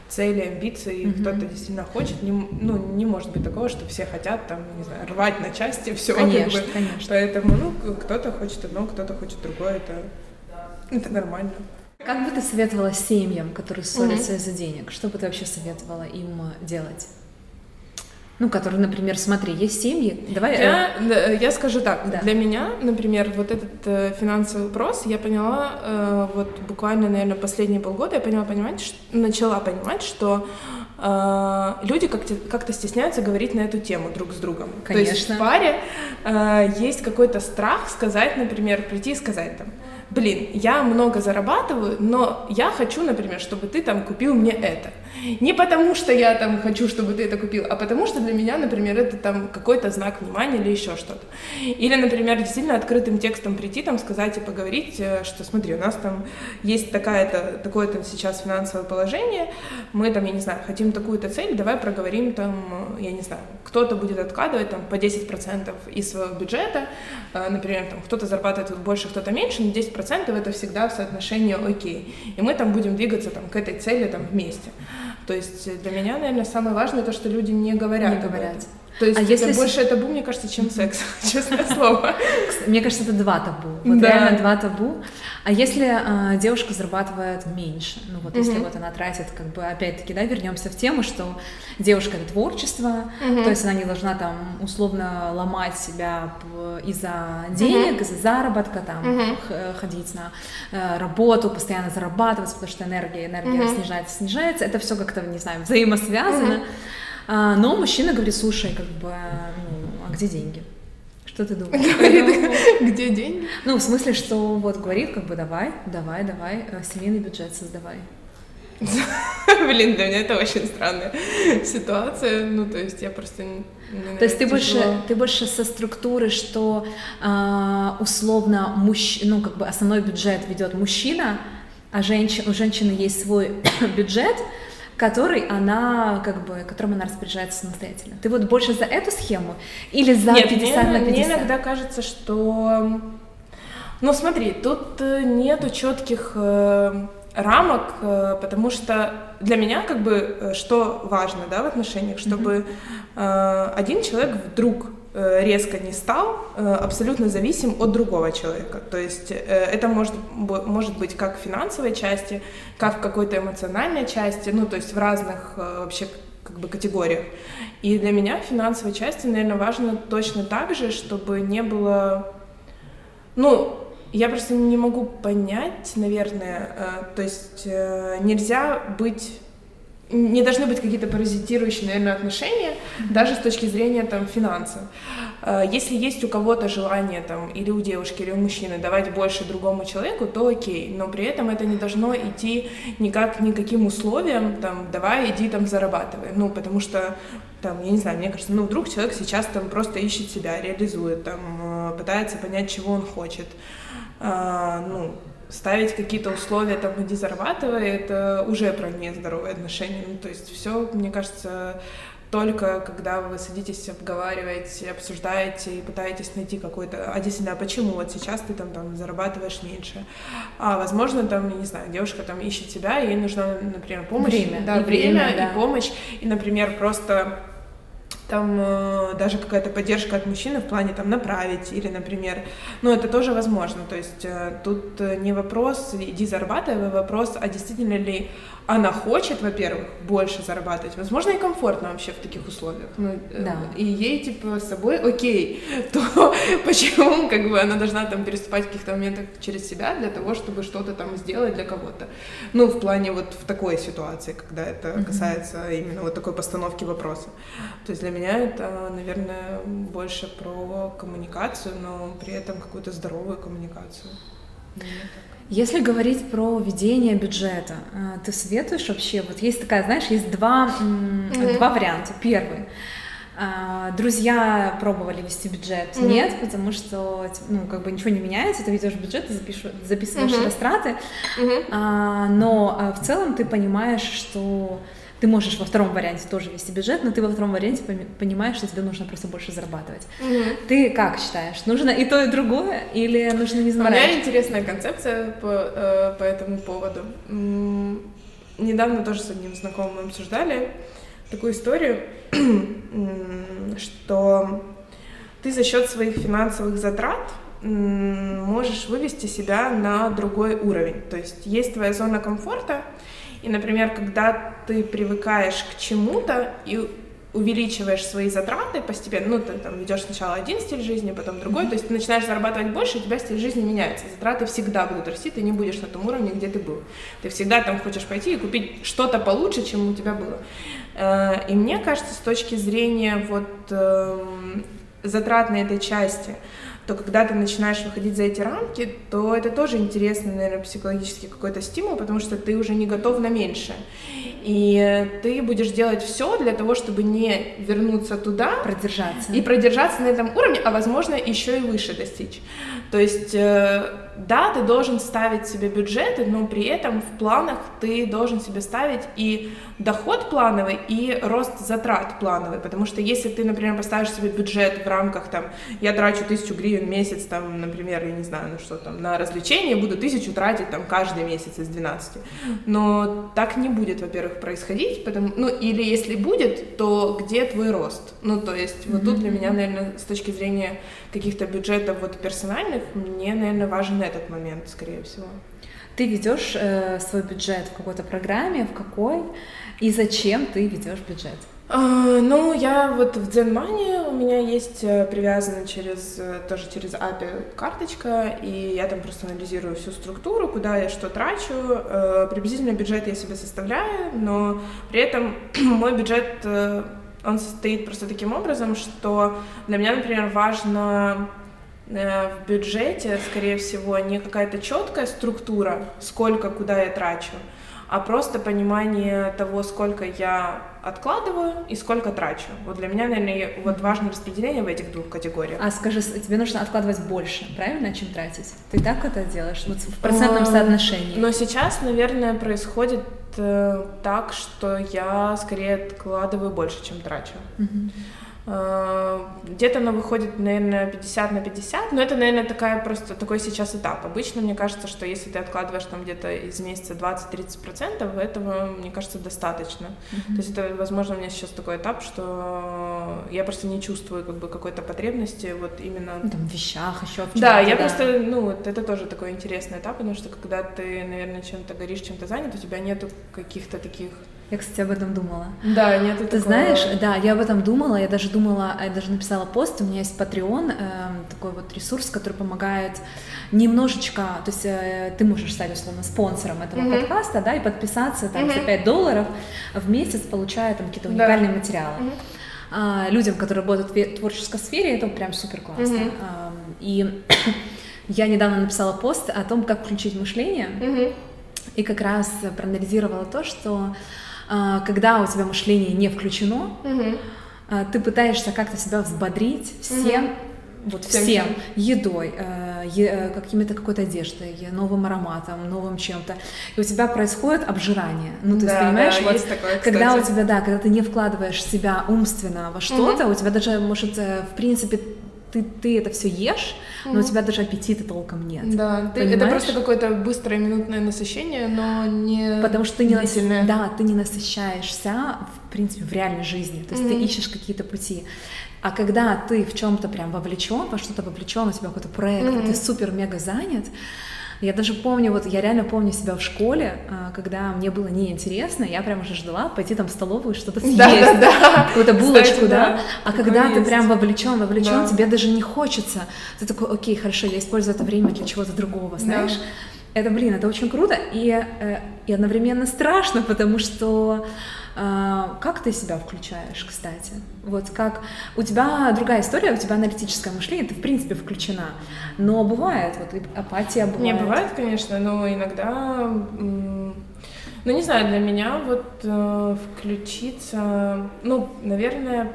S2: цели, амбиции, mm-hmm. кто-то действительно хочет, не, ну, не может быть такого, что все хотят там, не знаю, рвать на части все.
S1: Конечно,
S2: как бы.
S1: конечно.
S2: Поэтому, ну, кто-то хочет одно, кто-то хочет другое, это, это нормально.
S1: Как бы ты советовала семьям, которые ссорятся mm-hmm. из-за денег? Что бы ты вообще советовала им делать? Ну, которые, например, смотри, есть семьи. Давай.
S2: Я, э... я скажу так. Да. Для меня, например, вот этот э, финансовый вопрос, я поняла э, вот буквально, наверное, последние полгода я поняла понимать, что, начала понимать, что э, люди как-то, как-то стесняются говорить на эту тему друг с другом.
S1: Конечно.
S2: То есть в паре э, есть какой-то страх сказать, например, прийти и сказать там блин, я много зарабатываю, но я хочу, например, чтобы ты там купил мне это. Не потому, что я там хочу, чтобы ты это купил, а потому, что для меня, например, это там какой-то знак внимания или еще что-то. Или, например, действительно открытым текстом прийти, там сказать и поговорить, э, что смотри, у нас там есть такая-то, такое-то сейчас финансовое положение, мы там, я не знаю, хотим такую-то цель, давай проговорим там, я не знаю, кто-то будет откладывать там по 10% из своего бюджета, э, например, там кто-то зарабатывает больше, кто-то меньше, но 10% это всегда в соотношении окей. И мы там будем двигаться там к этой цели там вместе. То есть для меня, наверное, самое важное то, что люди не говорят.
S1: Не говорят.
S2: То есть а если больше с... табу, мне кажется, чем секс, [laughs] честное [laughs] слово.
S1: Мне кажется, это два табу. Вот да. реально два табу. А если э, девушка зарабатывает меньше, ну вот если вот она тратит, как бы, опять-таки, да, вернемся в тему, что девушка это творчество, то есть она не должна там условно ломать себя из-за денег, из-за заработка, там ходить на э, работу, постоянно зарабатывать, потому что энергия, энергия снижается, снижается. Это все как-то, не знаю, взаимосвязано. А, но мужчина говорит, слушай, как бы, ну, а где деньги? Что ты думаешь?
S2: Говорит, где деньги?
S1: Ну, в смысле, что вот говорит, как бы, давай, давай, давай, э, семейный бюджет создавай. [laughs]
S2: Блин, для меня это очень странная ситуация. Ну, то есть я просто
S1: то есть ты больше, ты больше со структуры, что э, условно мужч, ну как бы основной бюджет ведет мужчина, а женщин, у женщины есть свой [coughs] бюджет, который она, как бы, которым она распоряжается самостоятельно. Ты вот больше за эту схему или за
S2: Нет,
S1: 50
S2: мне,
S1: на 50?
S2: Мне иногда кажется, что... Ну смотри, тут э, нету четких э, рамок, э, потому что для меня как бы что важно, да, в отношениях, чтобы mm-hmm. один человек вдруг резко не стал э, абсолютно зависим от другого человека. То есть э, это может, может быть как в финансовой части, как в какой-то эмоциональной части, ну то есть в разных вообще как бы категориях. И для меня в финансовой части, наверное, важно точно так же, чтобы не было, ну, я просто не могу понять, наверное, то есть нельзя быть не должны быть какие-то паразитирующие, наверное, отношения, даже с точки зрения там финансов. Э, если есть у кого-то желание там или у девушки, или у мужчины давать больше другому человеку, то окей, но при этом это не должно идти никак никаким условиям, там, давай, иди там зарабатывай, ну, потому что там, я не знаю, мне кажется, ну, вдруг человек сейчас там просто ищет себя, реализует, там, э, пытается понять, чего он хочет. А, ну, ставить какие-то условия, там, иди зарабатывай, это уже про нездоровые отношения. Ну, то есть все, мне кажется, только когда вы садитесь, обговариваете, обсуждаете и пытаетесь найти какой-то, а действительно, а почему вот сейчас ты там, там зарабатываешь меньше? А возможно, там, я не знаю, девушка там ищет себя, ей нужна, например, помощь.
S1: Время.
S2: Да,
S1: и
S2: время,
S1: время да.
S2: и помощь. И, например, просто там э, даже какая-то поддержка от мужчины в плане там направить или, например, ну это тоже возможно, то есть э, тут э, не вопрос иди зарабатывай, а вопрос, а действительно ли она хочет, во-первых, больше зарабатывать, возможно, и комфортно вообще в таких условиях. Ну,
S1: э, да.
S2: И ей, типа, с собой окей, [laughs] то почему, как бы, она должна там переступать в каких-то моментах через себя для того, чтобы что-то там сделать для кого-то. Ну, в плане вот в такой ситуации, когда это касается именно вот такой постановки вопроса. То есть для меня это, наверное, больше про коммуникацию, но при этом какую-то здоровую коммуникацию.
S1: Если говорить про ведение бюджета, э, ты советуешь вообще, вот есть такая, знаешь, есть два, mm-hmm. два варианта. Первый. Э, друзья пробовали вести бюджет, mm-hmm. нет, потому что ну как бы ничего не меняется, ты ведешь бюджет, ты запишешь, записываешь mm-hmm. растраты, mm-hmm. но э, в целом ты понимаешь, что ты можешь во втором варианте тоже вести бюджет, но ты во втором варианте понимаешь, что тебе нужно просто больше зарабатывать. Угу. Ты как считаешь, нужно и то, и другое, или нужно не
S2: заморачиваться? У меня интересная концепция по, э, по этому поводу. Недавно тоже с одним знакомым обсуждали такую историю, [clears throat] что ты за счет своих финансовых затрат можешь вывести себя на другой уровень. То есть есть твоя зона комфорта, и, например, когда ты привыкаешь к чему-то и увеличиваешь свои затраты постепенно, ну, ты там ведешь сначала один стиль жизни, потом другой, mm-hmm. то есть ты начинаешь зарабатывать больше, у тебя стиль жизни меняется, затраты всегда будут расти, ты не будешь на том уровне, где ты был. Ты всегда там хочешь пойти и купить что-то получше, чем у тебя было. Э, и мне кажется, с точки зрения вот эм, затрат на этой части, то когда ты начинаешь выходить за эти рамки, то это тоже интересный, наверное, психологический какой-то стимул, потому что ты уже не готов на меньшее. И ты будешь делать все для того, чтобы не вернуться туда.
S1: Продержаться.
S2: И продержаться на этом уровне, а возможно еще и выше достичь. То есть, э, да, ты должен ставить себе бюджеты, но при этом в планах ты должен себе ставить и доход плановый, и рост затрат плановый. Потому что если ты, например, поставишь себе бюджет в рамках, там, я трачу тысячу гривен в месяц, там, например, я не знаю, ну что там, на развлечения, буду тысячу тратить там каждый месяц из 12. Но так не будет, во-первых, происходить, потому, ну, или если будет, то где твой рост? Ну, то есть, вот тут для меня, наверное, с точки зрения каких-то бюджетов вот персональных, мне, наверное, важен этот момент, скорее всего.
S1: Ты ведешь э, свой бюджет в какой-то программе, в какой, и зачем ты ведешь бюджет?
S2: Uh, ну, я вот в ZenMoney у меня есть э, привязана через, э, тоже через API карточка, и я там просто анализирую всю структуру, куда я что трачу. Uh, приблизительно бюджет я себе составляю, но при этом [clears throat] мой бюджет он состоит просто таким образом, что для меня, например, важно э, в бюджете, скорее всего, не какая-то четкая структура, сколько, куда я трачу, а просто понимание того, сколько я откладываю и сколько трачу. Вот для меня, наверное, вот важно распределение в этих двух категориях.
S1: А скажи, тебе нужно откладывать больше, правильно, чем тратить? Ты так это делаешь? Вот в процентном соотношении?
S2: Но сейчас, наверное, происходит э, так, что я скорее откладываю больше, чем трачу. Mm-hmm. Э, где-то оно выходит, наверное, 50 на 50, но это, наверное, такая просто такой сейчас этап. Обычно мне кажется, что если ты откладываешь там где-то из месяца 20-30%, этого, мне кажется, достаточно. Mm-hmm. То есть это, возможно, у меня сейчас такой этап, что я просто не чувствую как бы какой-то потребности вот именно...
S1: Ну, там в вещах еще в
S2: Да, я да. просто, ну, вот это тоже такой интересный этап, потому что когда ты, наверное, чем-то горишь, чем-то занят, у тебя нету каких-то таких
S1: я, кстати, об этом думала.
S2: Да, нет
S1: Ты такого... знаешь, да, я об этом думала, я даже думала, я даже написала пост, у меня есть Patreon, э, такой вот ресурс, который помогает немножечко, то есть э, ты можешь стать, условно, спонсором этого mm-hmm. подкаста, да, и подписаться там mm-hmm. за 5 долларов в месяц, получая там какие-то уникальные да. материалы. Mm-hmm. А, людям, которые работают в творческой сфере, это прям супер классно. Mm-hmm. А, и [coughs] я недавно написала пост о том, как включить мышление, mm-hmm. и как раз проанализировала то, что когда у тебя мышление не включено, угу. ты пытаешься как-то себя взбодрить всем, угу. вот всем, всем едой, э, е, какими-то какой-то одеждой, новым ароматом, новым чем-то, и у тебя происходит обжирание. Ну, то да, понимаешь, да, вот, есть такое, когда у тебя, да, когда ты не вкладываешь себя умственно во что-то, угу. у тебя даже, может, в принципе, ты, ты это все ешь, но у тебя даже аппетита толком нет.
S2: Да, ты, это просто какое-то быстрое минутное насыщение, но не
S1: Потому что ты не, нас... да, ты не насыщаешься, в принципе, в реальной жизни, то есть mm-hmm. ты ищешь какие-то пути. А когда ты в чем-то прям вовлечен, во что-то вовлечен, у тебя какой-то проект, mm-hmm. ты супер-мега занят, я даже помню, вот я реально помню себя в школе, а, когда мне было неинтересно, я прям уже ждала пойти там в столовую что-то съесть, да, да, да. какую-то булочку, Кстати, да. да. А когда есть. ты прям вовлечен, вовлечен, да. тебе даже не хочется. Ты такой, окей, хорошо, я использую это время для чего-то другого, знаешь? Да. Это, блин, это очень круто и, э, и одновременно страшно, потому что как ты себя включаешь, кстати? Вот как у тебя другая история, у тебя аналитическое мышление, ты в принципе включена, но бывает вот апатия бывает.
S2: Не бывает, конечно, но иногда, ну не знаю, для меня вот э, включиться, ну, наверное,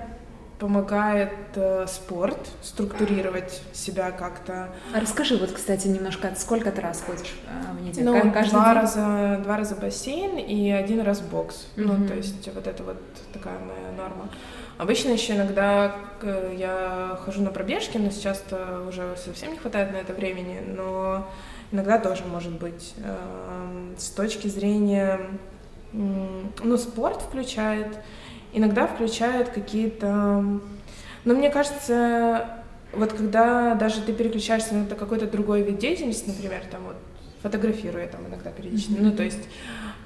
S2: помогает э, спорт структурировать себя как-то.
S1: А расскажи вот, кстати, немножко, сколько ты раз ходишь э, в неделю?
S2: Ну, Каждый два день? раза, два раза бассейн и один раз бокс. Mm-hmm. Ну, то есть вот это вот такая моя норма. Обычно еще иногда э, я хожу на пробежки, но сейчас-то уже совсем не хватает на это времени, но иногда тоже может быть. Э, с точки зрения, ну, спорт включает, иногда включают какие-то... Но мне кажется, вот когда даже ты переключаешься на какой-то другой вид деятельности, например, там вот фотографирую я там иногда периодически, mm-hmm. ну то есть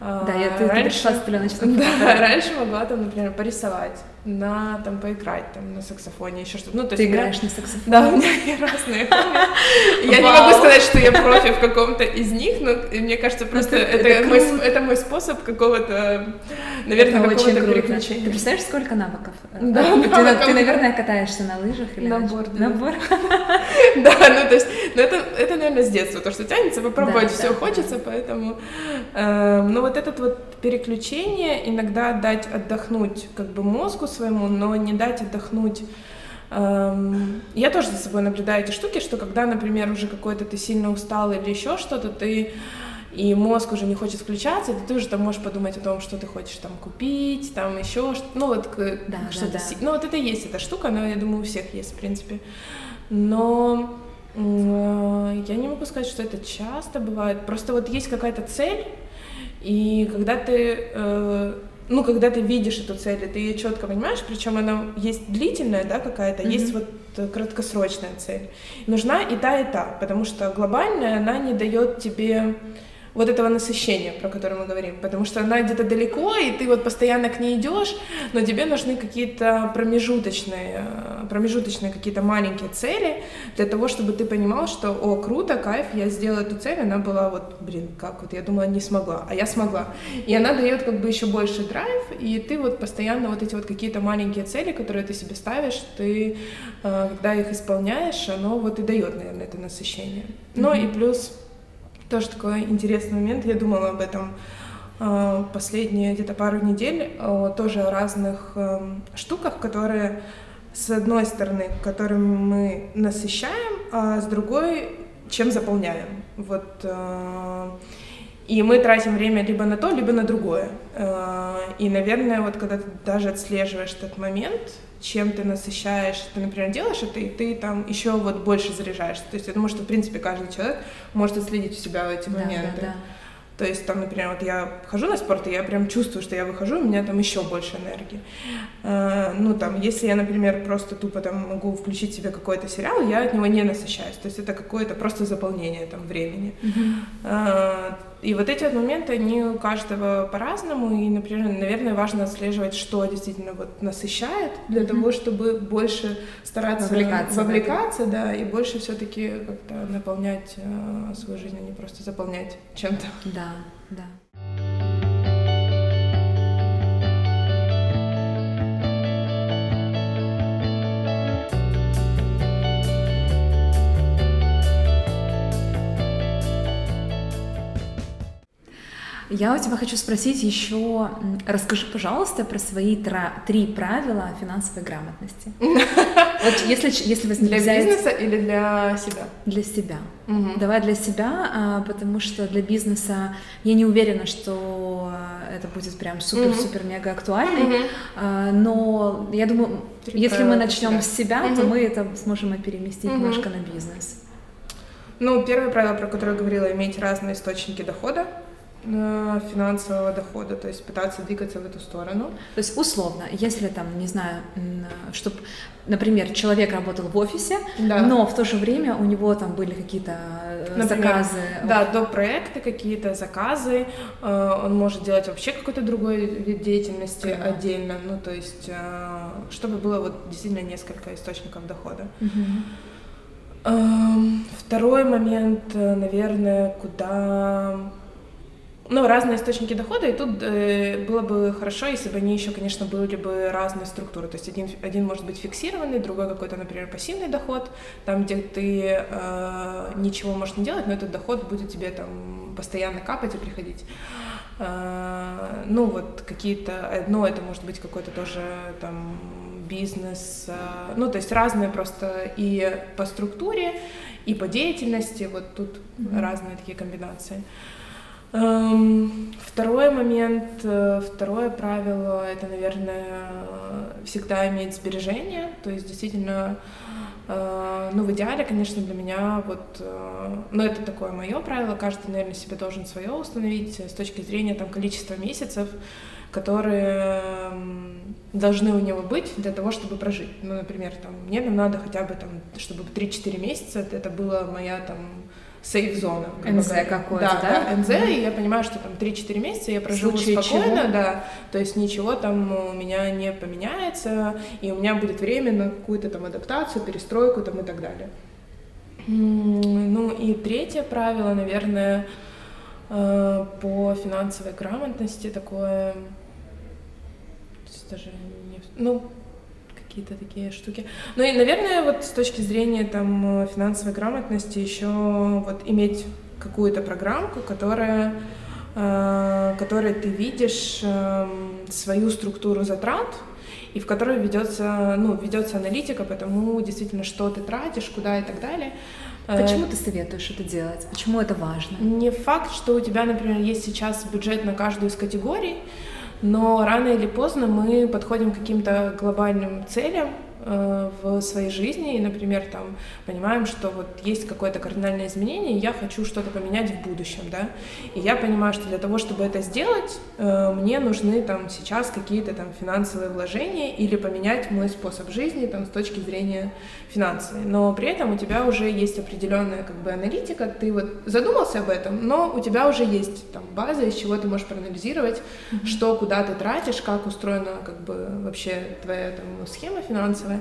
S1: да, я ты, раньше, ты пришла с пленочным [laughs]
S2: Да, раньше могла там, например, порисовать, на там поиграть там на саксофоне, еще что-то. Ну,
S1: то ты есть играешь меня... на саксофоне?
S2: Да, у меня [laughs] разные Я не могу сказать, что я профи в каком-то из них, но мне кажется, просто это мой это мой способ какого-то, наверное, какого-то переключения.
S1: Ты представляешь, сколько навыков? Да, Ты, наверное, катаешься на лыжах или
S2: на борде.
S1: На борде. [laughs]
S2: Да, ну то есть, ну это, это, наверное, с детства, то, что тянется, попробовать все хочется, поэтому, эм, ну вот вот это вот переключение, иногда дать отдохнуть как бы мозгу своему, но не дать отдохнуть. Эм, я тоже за собой наблюдаю эти штуки, что когда, например, уже какой-то ты сильно устал или еще что-то, ты и мозг уже не хочет включаться, ты уже там можешь подумать о том, что ты хочешь там купить, там еще что ну вот да, что-то, да, да. ну вот это есть эта штука, но я думаю у всех есть в принципе, но э, я не могу сказать, что это часто бывает, просто вот есть какая-то цель, и когда ты, э, ну, когда ты видишь эту цель, и ты ее четко понимаешь, причем она есть длительная, да, какая-то, mm-hmm. есть вот краткосрочная цель. Нужна и та, и та, потому что глобальная, она не дает тебе вот этого насыщения, про которое мы говорим, потому что она где-то далеко, и ты вот постоянно к ней идешь, но тебе нужны какие-то промежуточные, промежуточные какие-то маленькие цели для того, чтобы ты понимал, что, о, круто, кайф, я сделала эту цель, она была вот, блин, как вот, я думала, не смогла, а я смогла. И она дает как бы еще больше драйв, и ты вот постоянно вот эти вот какие-то маленькие цели, которые ты себе ставишь, ты, э, когда их исполняешь, оно вот и дает, наверное, это насыщение. Ну mm-hmm. и плюс тоже такой интересный момент. Я думала об этом э, последние где-то пару недель, тоже о разных эм, штуках, которые с одной стороны, которыми мы насыщаем, а с другой, чем заполняем. Вот э, и мы тратим время либо на то, либо на другое. Э, и, наверное, вот когда ты даже отслеживаешь этот момент, чем ты насыщаешь, ты, например, делаешь это, и ты там еще вот больше заряжаешься. То есть я думаю, что, в принципе, каждый человек может отследить у себя эти да, моменты. Да, да. То есть там, например, вот я хожу на спорт, и я прям чувствую, что я выхожу, у меня там еще больше энергии. Э, ну, там, если я, например, просто тупо там могу включить себе какой-то сериал, я от него не насыщаюсь. То есть это какое-то просто заполнение там времени. Mm-hmm. И вот эти вот моменты, они у каждого по-разному, и, например, наверное, важно отслеживать, что действительно вот насыщает, для mm-hmm. того, чтобы больше стараться вовлекаться, вовлекаться да, и больше все-таки как-то наполнять э, свою жизнь, а не просто заполнять чем-то.
S1: Да, да. Я у тебя хочу спросить еще, расскажи, пожалуйста, про свои три правила финансовой грамотности. [laughs] Вот если, если
S2: вы Для бизнеса или для себя?
S1: Для себя. Давай для себя, а, потому что для бизнеса я не уверена, что это будет прям супер-супер-мега актуальный, угу. но я думаю, если мы начнем с себя, то мы это сможем переместить угу. немножко на бизнес.
S2: Ну, первое правило, про которое я говорила, иметь разные источники дохода финансового дохода, то есть пытаться двигаться в эту сторону.
S1: То есть условно, если там, не знаю, чтобы, например, человек работал в офисе, да. но в то же время у него там были какие-то э, например, заказы.
S2: Да, до проекты какие-то заказы, э, он может делать вообще какой-то другой вид деятельности да. отдельно, ну то есть э, чтобы было вот действительно несколько источников дохода. Угу. Второй момент, наверное, куда ну, разные источники дохода, и тут э, было бы хорошо, если бы они еще, конечно, были бы разные структуры. То есть один, один может быть фиксированный, другой какой-то, например, пассивный доход, там, где ты э, ничего можешь не делать, но этот доход будет тебе там постоянно капать и приходить. Э, ну, вот какие-то, одно это может быть какой-то тоже там бизнес, э, ну, то есть разные просто и по структуре, и по деятельности, вот тут mm-hmm. разные такие комбинации. Эм, второй момент, э, второе правило, это, наверное, всегда иметь сбережения, то есть действительно, э, ну, в идеале, конечно, для меня вот, э, ну, это такое мое правило, каждый, наверное, себе должен свое установить с точки зрения там количества месяцев, которые должны у него быть для того, чтобы прожить. Ну, например, там, мне там надо хотя бы там, чтобы 3-4 месяца, это была моя там сейф-зона.
S1: НЗ какой-то,
S2: да? Да, да, НЗ, mm-hmm. и я понимаю, что там 3-4 месяца я проживу спокойно, чего? да, то есть ничего там у меня не поменяется, и у меня будет время на какую-то там адаптацию, перестройку там и так далее. Ну и третье правило, наверное, э, по финансовой грамотности такое, даже не, ну, какие-то такие штуки. Ну и, наверное, вот с точки зрения там финансовой грамотности еще вот иметь какую-то программку, которая, э, которой ты видишь э, свою структуру затрат, и в которой ведется, ну, ведется аналитика по тому, действительно, что ты тратишь, куда и так далее.
S1: Э, Почему ты советуешь это делать? Почему это важно?
S2: Не факт, что у тебя, например, есть сейчас бюджет на каждую из категорий, но рано или поздно мы подходим к каким-то глобальным целям, в своей жизни, и, например, там понимаем, что вот есть какое-то кардинальное изменение, и я хочу что-то поменять в будущем, да, и я понимаю, что для того, чтобы это сделать, э, мне нужны там сейчас какие-то там финансовые вложения или поменять мой способ жизни там с точки зрения финансовой, но при этом у тебя уже есть определенная как бы аналитика, ты вот задумался об этом, но у тебя уже есть там база, из чего ты можешь проанализировать, mm-hmm. что, куда ты тратишь, как устроена как бы вообще твоя там схема финансовая, базовая.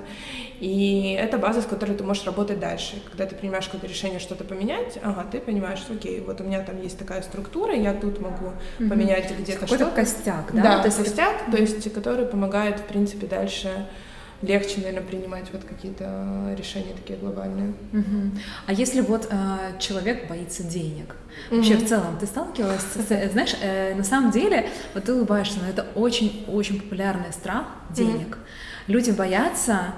S2: И это база, с которой ты можешь работать дальше. Когда ты принимаешь какое-то решение что-то поменять, ага, ты понимаешь, что окей, вот у меня там есть такая структура, я тут могу mm-hmm. поменять где-то что-то.
S1: Какой-то костяк, да?
S2: Да, то есть костяк, то есть который помогает, в принципе, дальше легче, наверное, принимать вот какие-то решения такие глобальные.
S1: Угу. А если вот э, человек боится денег, угу. вообще в целом ты сталкивалась с, знаешь, э, на самом деле, вот ты улыбаешься, но это очень-очень популярный страх денег. Угу. Люди боятся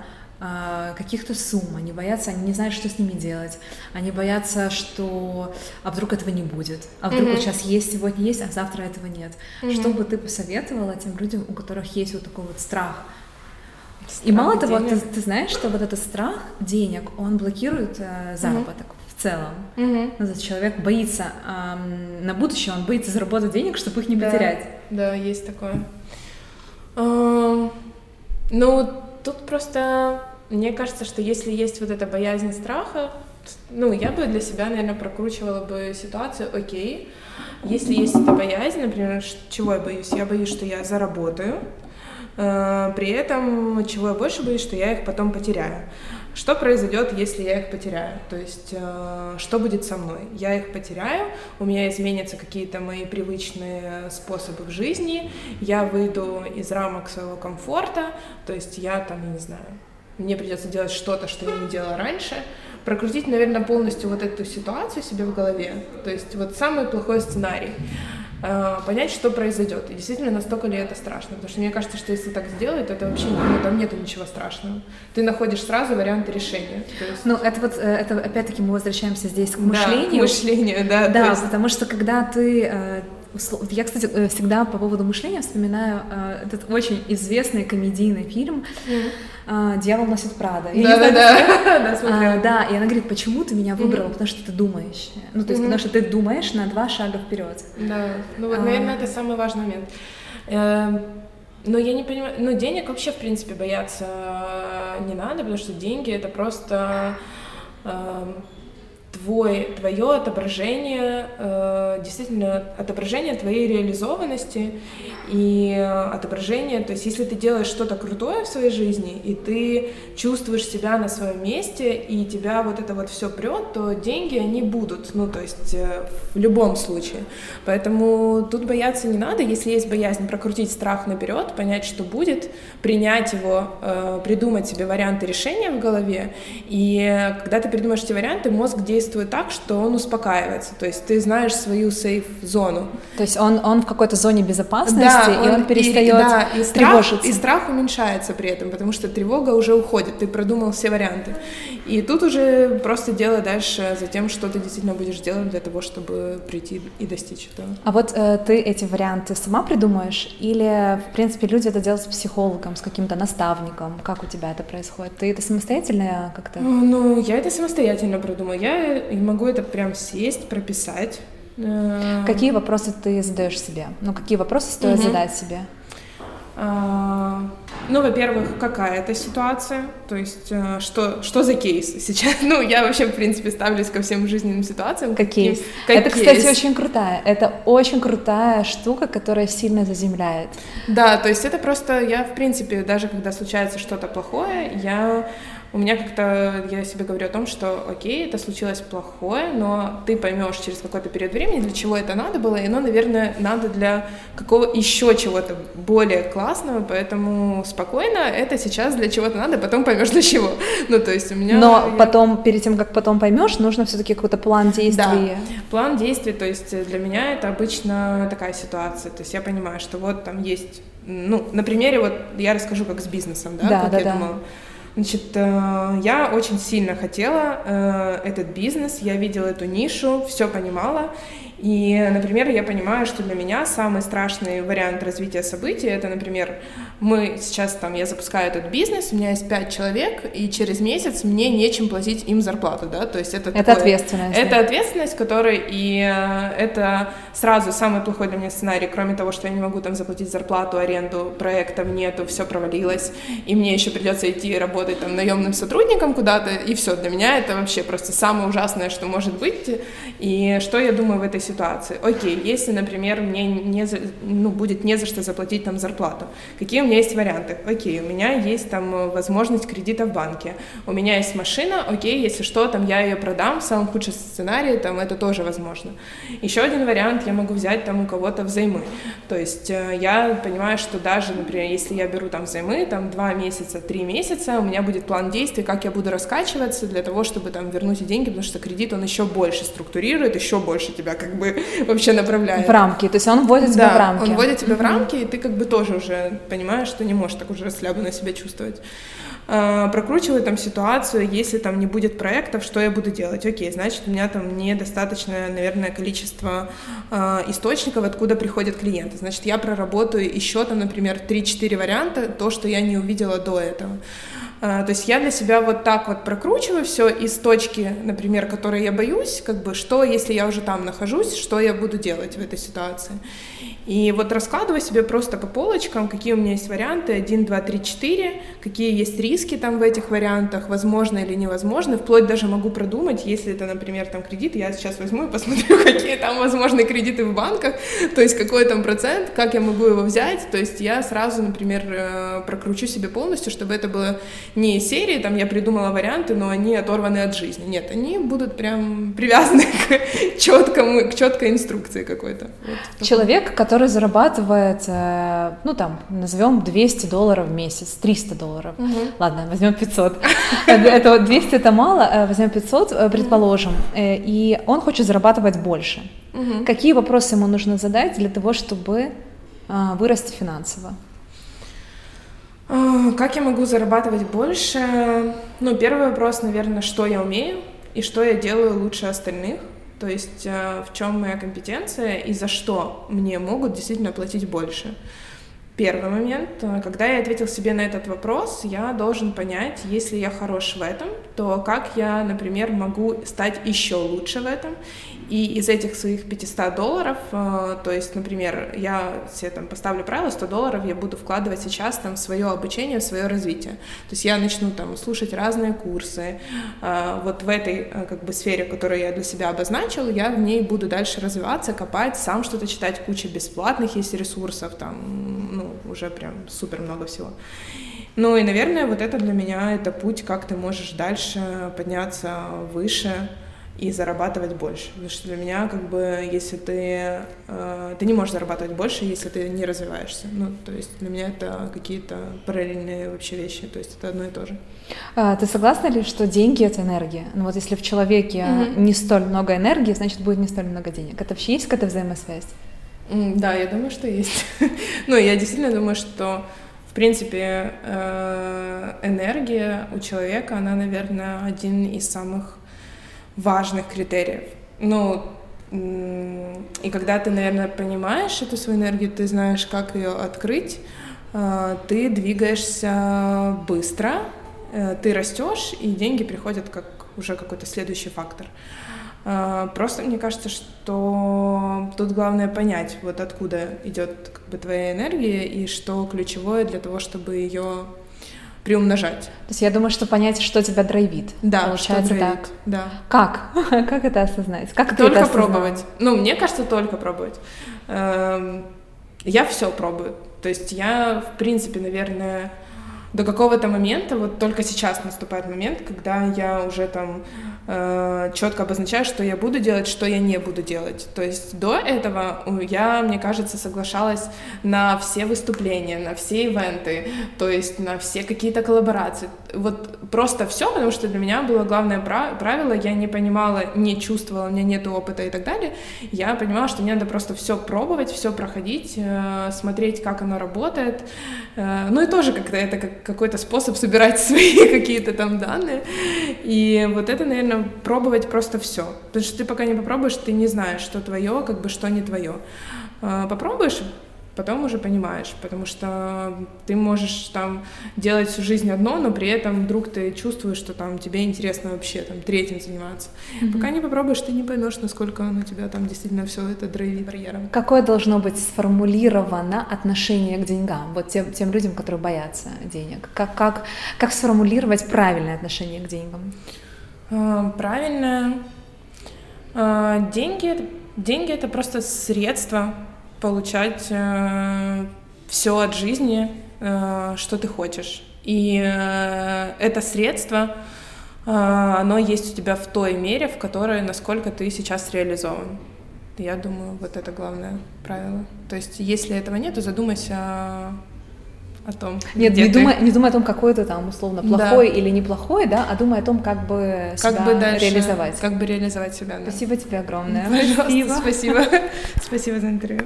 S1: а, каких-то сумм, они боятся, они не знают, что с ними делать, они боятся, что а вдруг этого не будет, а вдруг mm-hmm. вот сейчас есть, сегодня есть, а завтра этого нет. Mm-hmm. Что бы ты посоветовала тем людям, у которых есть вот такой вот страх? страх И мало того, ты, ты знаешь, что вот этот страх денег, он блокирует э, заработок. Mm-hmm в целом.
S2: Угу.
S1: Ну, человек боится эм, на будущее, он боится заработать денег, чтобы их не
S2: да,
S1: потерять.
S2: Да, есть такое. Ну, тут просто мне кажется, что если есть вот эта боязнь страха, ну, я бы для себя, наверное, прокручивала бы ситуацию, окей, если есть эта боязнь, например, чего я боюсь? Я боюсь, что я заработаю, э, при этом, чего я больше боюсь, что я их потом потеряю. Что произойдет, если я их потеряю? То есть, э, что будет со мной? Я их потеряю, у меня изменятся какие-то мои привычные способы в жизни, я выйду из рамок своего комфорта, то есть я там, я не знаю, мне придется делать что-то, что я не делала раньше, прокрутить, наверное, полностью вот эту ситуацию себе в голове. То есть вот самый плохой сценарий. Э, понять, что произойдет. И действительно, настолько ли это страшно. Потому что мне кажется, что если так сделать, то это вообще ну, там нету ничего страшного. Ты находишь сразу варианты решения.
S1: есть... Ну, это вот, э, это опять-таки мы возвращаемся здесь к мышлению. Да, к
S2: мышлению, да.
S1: Да, есть... потому что когда ты э, я, кстати, всегда по поводу мышления вспоминаю этот очень известный комедийный фильм э, «Дьявол носит Прада».
S2: Да, да, да. [laughs]
S1: да, да, и она говорит, почему ты меня выбрала, потому что ты думаешь. Ну, то есть, потому что ты думаешь на два шага вперед.
S2: Да, ну вот, наверное, это самый важный момент. Эм, но я не понимаю, ну, денег вообще, в принципе, бояться не надо, потому что деньги — это просто эм, твой, твое отображение, э, действительно отображение твоей реализованности и отображение, то есть если ты делаешь что-то крутое в своей жизни, и ты чувствуешь себя на своем месте, и тебя вот это вот все прет, то деньги, они будут, ну, то есть э, в любом случае. Поэтому тут бояться не надо, если есть боязнь прокрутить страх наперед, понять, что будет, принять его, э, придумать себе варианты решения в голове, и когда ты придумаешь эти варианты, мозг действует действует так, что он успокаивается. То есть ты знаешь свою сейф-зону.
S1: То есть он, он в какой-то зоне безопасности, да, и он, он перестает и, да, и
S2: страх, И страх уменьшается при этом, потому что тревога уже уходит, ты продумал все варианты. И тут уже просто дело дальше за тем, что ты действительно будешь делать для того, чтобы прийти и достичь этого.
S1: А вот э, ты эти варианты сама придумаешь? Или, в принципе, люди это делают с психологом, с каким-то наставником? Как у тебя это происходит? Ты это самостоятельно как-то?
S2: Ну, я это самостоятельно придумала. Я могу это прям сесть, прописать.
S1: Э, какие вопросы ты задаешь себе? Ну, какие вопросы стоит угу. задать себе?
S2: А, ну, во-первых, какая это ситуация, то есть э, что, что за кейс сейчас. [laughs] Ну, я вообще, в принципе, ставлюсь ко всем жизненным ситуациям.
S1: Как кейс. Как это, кейс. кстати, очень крутая. Это очень крутая штука, которая сильно заземляет.
S2: Да, то есть это просто я, в принципе, даже когда случается что-то плохое, я у меня как-то, я себе говорю о том, что окей, это случилось плохое, но ты поймешь через какой-то период времени, для чего это надо было, и оно, наверное, надо для какого еще чего-то более классного, поэтому спокойно, это сейчас для чего-то надо, потом поймешь для чего. Ну, то есть у меня...
S1: Но я... потом, перед тем, как потом поймешь, нужно все-таки какой-то план действий. Да,
S2: план действий, то есть для меня это обычно такая ситуация, то есть я понимаю, что вот там есть, ну, на примере вот я расскажу, как с бизнесом, да,
S1: да
S2: как
S1: да,
S2: я
S1: да.
S2: думала. Значит, э, я очень сильно хотела э, этот бизнес, я видела эту нишу, все понимала, и, например, я понимаю, что для меня самый страшный вариант развития событий это, например, мы сейчас там, я запускаю этот бизнес, у меня есть пять человек, и через месяц мне нечем платить им зарплату, да, то есть это
S1: это такое, ответственность.
S2: Это ответственность, которая и э, это сразу самый плохой для меня сценарий, кроме того, что я не могу там заплатить зарплату, аренду, проектов нету, все провалилось, и мне еще придется идти работать там наемным сотрудником куда-то, и все, для меня это вообще просто самое ужасное, что может быть, и что я думаю в этой ситуации ситуации. Окей, если, например, мне не за, ну, будет не за что заплатить там зарплату, какие у меня есть варианты? Окей, у меня есть там э, возможность кредита в банке, у меня есть машина, окей, если что, там я ее продам, в самом худшем сценарии, там это тоже возможно. Еще один вариант, я могу взять там у кого-то взаймы. То есть э, я понимаю, что даже, например, если я беру там взаймы, там два месяца, три месяца, у меня будет план действий, как я буду раскачиваться для того, чтобы там вернуть эти деньги, потому что кредит, он еще больше структурирует, еще больше тебя как бы вообще направляет.
S1: В рамки, то есть он вводит тебя
S2: да,
S1: в рамки.
S2: он вводит тебя в рамки, и ты как бы тоже уже понимаешь, что не можешь так уже расслабленно себя чувствовать. А, прокручиваю там ситуацию, если там не будет проектов, что я буду делать? Окей, значит, у меня там недостаточное, наверное, количество э, источников, откуда приходят клиенты. Значит, я проработаю еще там, например, 3-4 варианта, то, что я не увидела до этого. А, то есть я для себя вот так вот прокручиваю все из точки, например, которой я боюсь, как бы, что, если я уже там нахожусь, что я буду делать в этой ситуации. И вот раскладываю себе просто по полочкам, какие у меня есть варианты, 1, 2, 3, 4, какие есть риски там в этих вариантах, возможно или невозможно, вплоть даже могу продумать, если это, например, там кредит, я сейчас возьму и посмотрю, [laughs] какие там возможные кредиты в банках, то есть какой там процент, как я могу его взять, то есть я сразу, например, э, прокручу себе полностью, чтобы это было не из серии, там я придумала варианты, но они оторваны от жизни. Нет, они будут прям привязаны [laughs] к четкому, к четкой инструкции какой-то.
S3: Вот. Человек, который зарабатывает, э, ну там, назовем 200 долларов в месяц, 300 долларов. Угу. Ладно, возьмем 500. [laughs] Это 200 это мало, э, возьмем 500, э, предположим, и он хочет зарабатывать больше. Какие вопросы ему нужно задать для того, чтобы вырасти финансово?
S2: Как я могу зарабатывать больше? Ну, первый вопрос, наверное, что я умею и что я делаю лучше остальных. То есть э, в чем моя компетенция и за что мне могут действительно платить больше. Первый момент, э, когда я ответил себе на этот вопрос, я должен понять, если я хорош в этом, то как я, например, могу стать еще лучше в этом, и из этих своих 500 долларов, э, то есть, например, я себе там поставлю правило, 100 долларов я буду вкладывать сейчас там в свое обучение, в свое развитие. То есть я начну там слушать разные курсы. Э, вот в этой э, как бы сфере, которую я для себя обозначил, я в ней буду дальше развиваться, копать, сам что-то читать, куча бесплатных есть ресурсов, там, ну, уже прям супер много всего. Ну и, наверное, вот это для меня это путь, как ты можешь дальше подняться выше, и зарабатывать больше. Потому что для меня, как бы, если ты... Э, ты не можешь зарабатывать больше, если ты не развиваешься. Ну, то есть для меня это какие-то параллельные вообще вещи. То есть это одно и то же.
S3: А, ты согласна ли, что деньги — это энергия? Ну вот если в человеке mm-hmm. не столь много энергии, значит, будет не столь много денег. Это вообще есть какая-то взаимосвязь?
S2: Mm, да, я думаю, что есть. [laughs] ну, я действительно думаю, что в принципе, э, энергия у человека, она, наверное, один из самых важных критериев. Ну, и когда ты, наверное, понимаешь эту свою энергию, ты знаешь, как ее открыть, а, ты двигаешься быстро, э, ты растешь, и деньги приходят как уже какой-то следующий фактор. А, просто мне кажется, что тут главное понять, вот откуда идет как бы твоя энергия и что ключевое для того, чтобы ее приумножать.
S3: То есть я думаю, что понять, что тебя драйвит.
S2: Да, получается
S3: что драйвит.
S2: так. Да.
S3: Как? [laughs] как это осознать? Как
S2: только
S3: это
S2: пробовать. Ну, мне кажется, только пробовать. Эм, я все пробую. То есть я, в принципе, наверное, до какого-то момента, вот только сейчас наступает момент, когда я уже там э, четко обозначаю, что я буду делать, что я не буду делать. То есть до этого я, мне кажется, соглашалась на все выступления, на все ивенты, то есть на все какие-то коллаборации. Вот просто все, потому что для меня было главное правило, я не понимала, не чувствовала, у меня нет опыта и так далее. Я понимала, что мне надо просто все пробовать, все проходить, э, смотреть, как оно работает. Э, ну и тоже как-то это как какой-то способ собирать [laughs] свои какие-то там данные. И вот это, наверное, пробовать просто все. Потому что ты пока не попробуешь, ты не знаешь, что твое, как бы что не твое. А, попробуешь, потом уже понимаешь, потому что ты можешь там делать всю жизнь одно, но при этом вдруг ты чувствуешь, что там тебе интересно вообще там третьим заниматься. Mm-hmm. Пока не попробуешь, ты не поймешь, насколько оно тебя там действительно все это драйвит барьером.
S3: Какое должно быть сформулировано отношение к деньгам, вот тем, тем людям, которые боятся денег? Как, как, как сформулировать правильное отношение к деньгам?
S2: Uh, правильное. Uh, деньги, деньги это просто средство получать э, все от жизни, э, что ты хочешь. И э, это средство, э, оно есть у тебя в той мере, в которой, насколько ты сейчас реализован. Я думаю, вот это главное правило. То есть, если этого нет, то задумайся о том.
S3: Нет, не, ты... думай, не думай о том, какой ты там условно плохой да. или неплохой, да, а думай о том, как бы
S2: как
S3: себя
S2: бы дальше,
S3: реализовать.
S2: Как бы реализовать себя. Да.
S3: Спасибо тебе огромное.
S2: Пожалуйста, спасибо. Спасибо, [laughs] спасибо за интервью.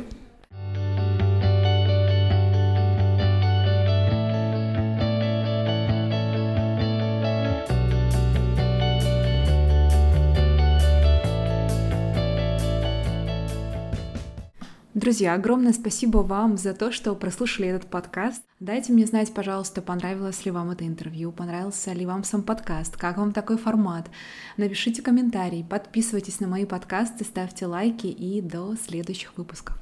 S1: Друзья, огромное спасибо вам за то, что прослушали этот подкаст. Дайте мне знать, пожалуйста, понравилось ли вам это интервью, понравился ли вам сам подкаст, как вам такой формат. Напишите комментарий, подписывайтесь на мои подкасты, ставьте лайки и до следующих выпусков.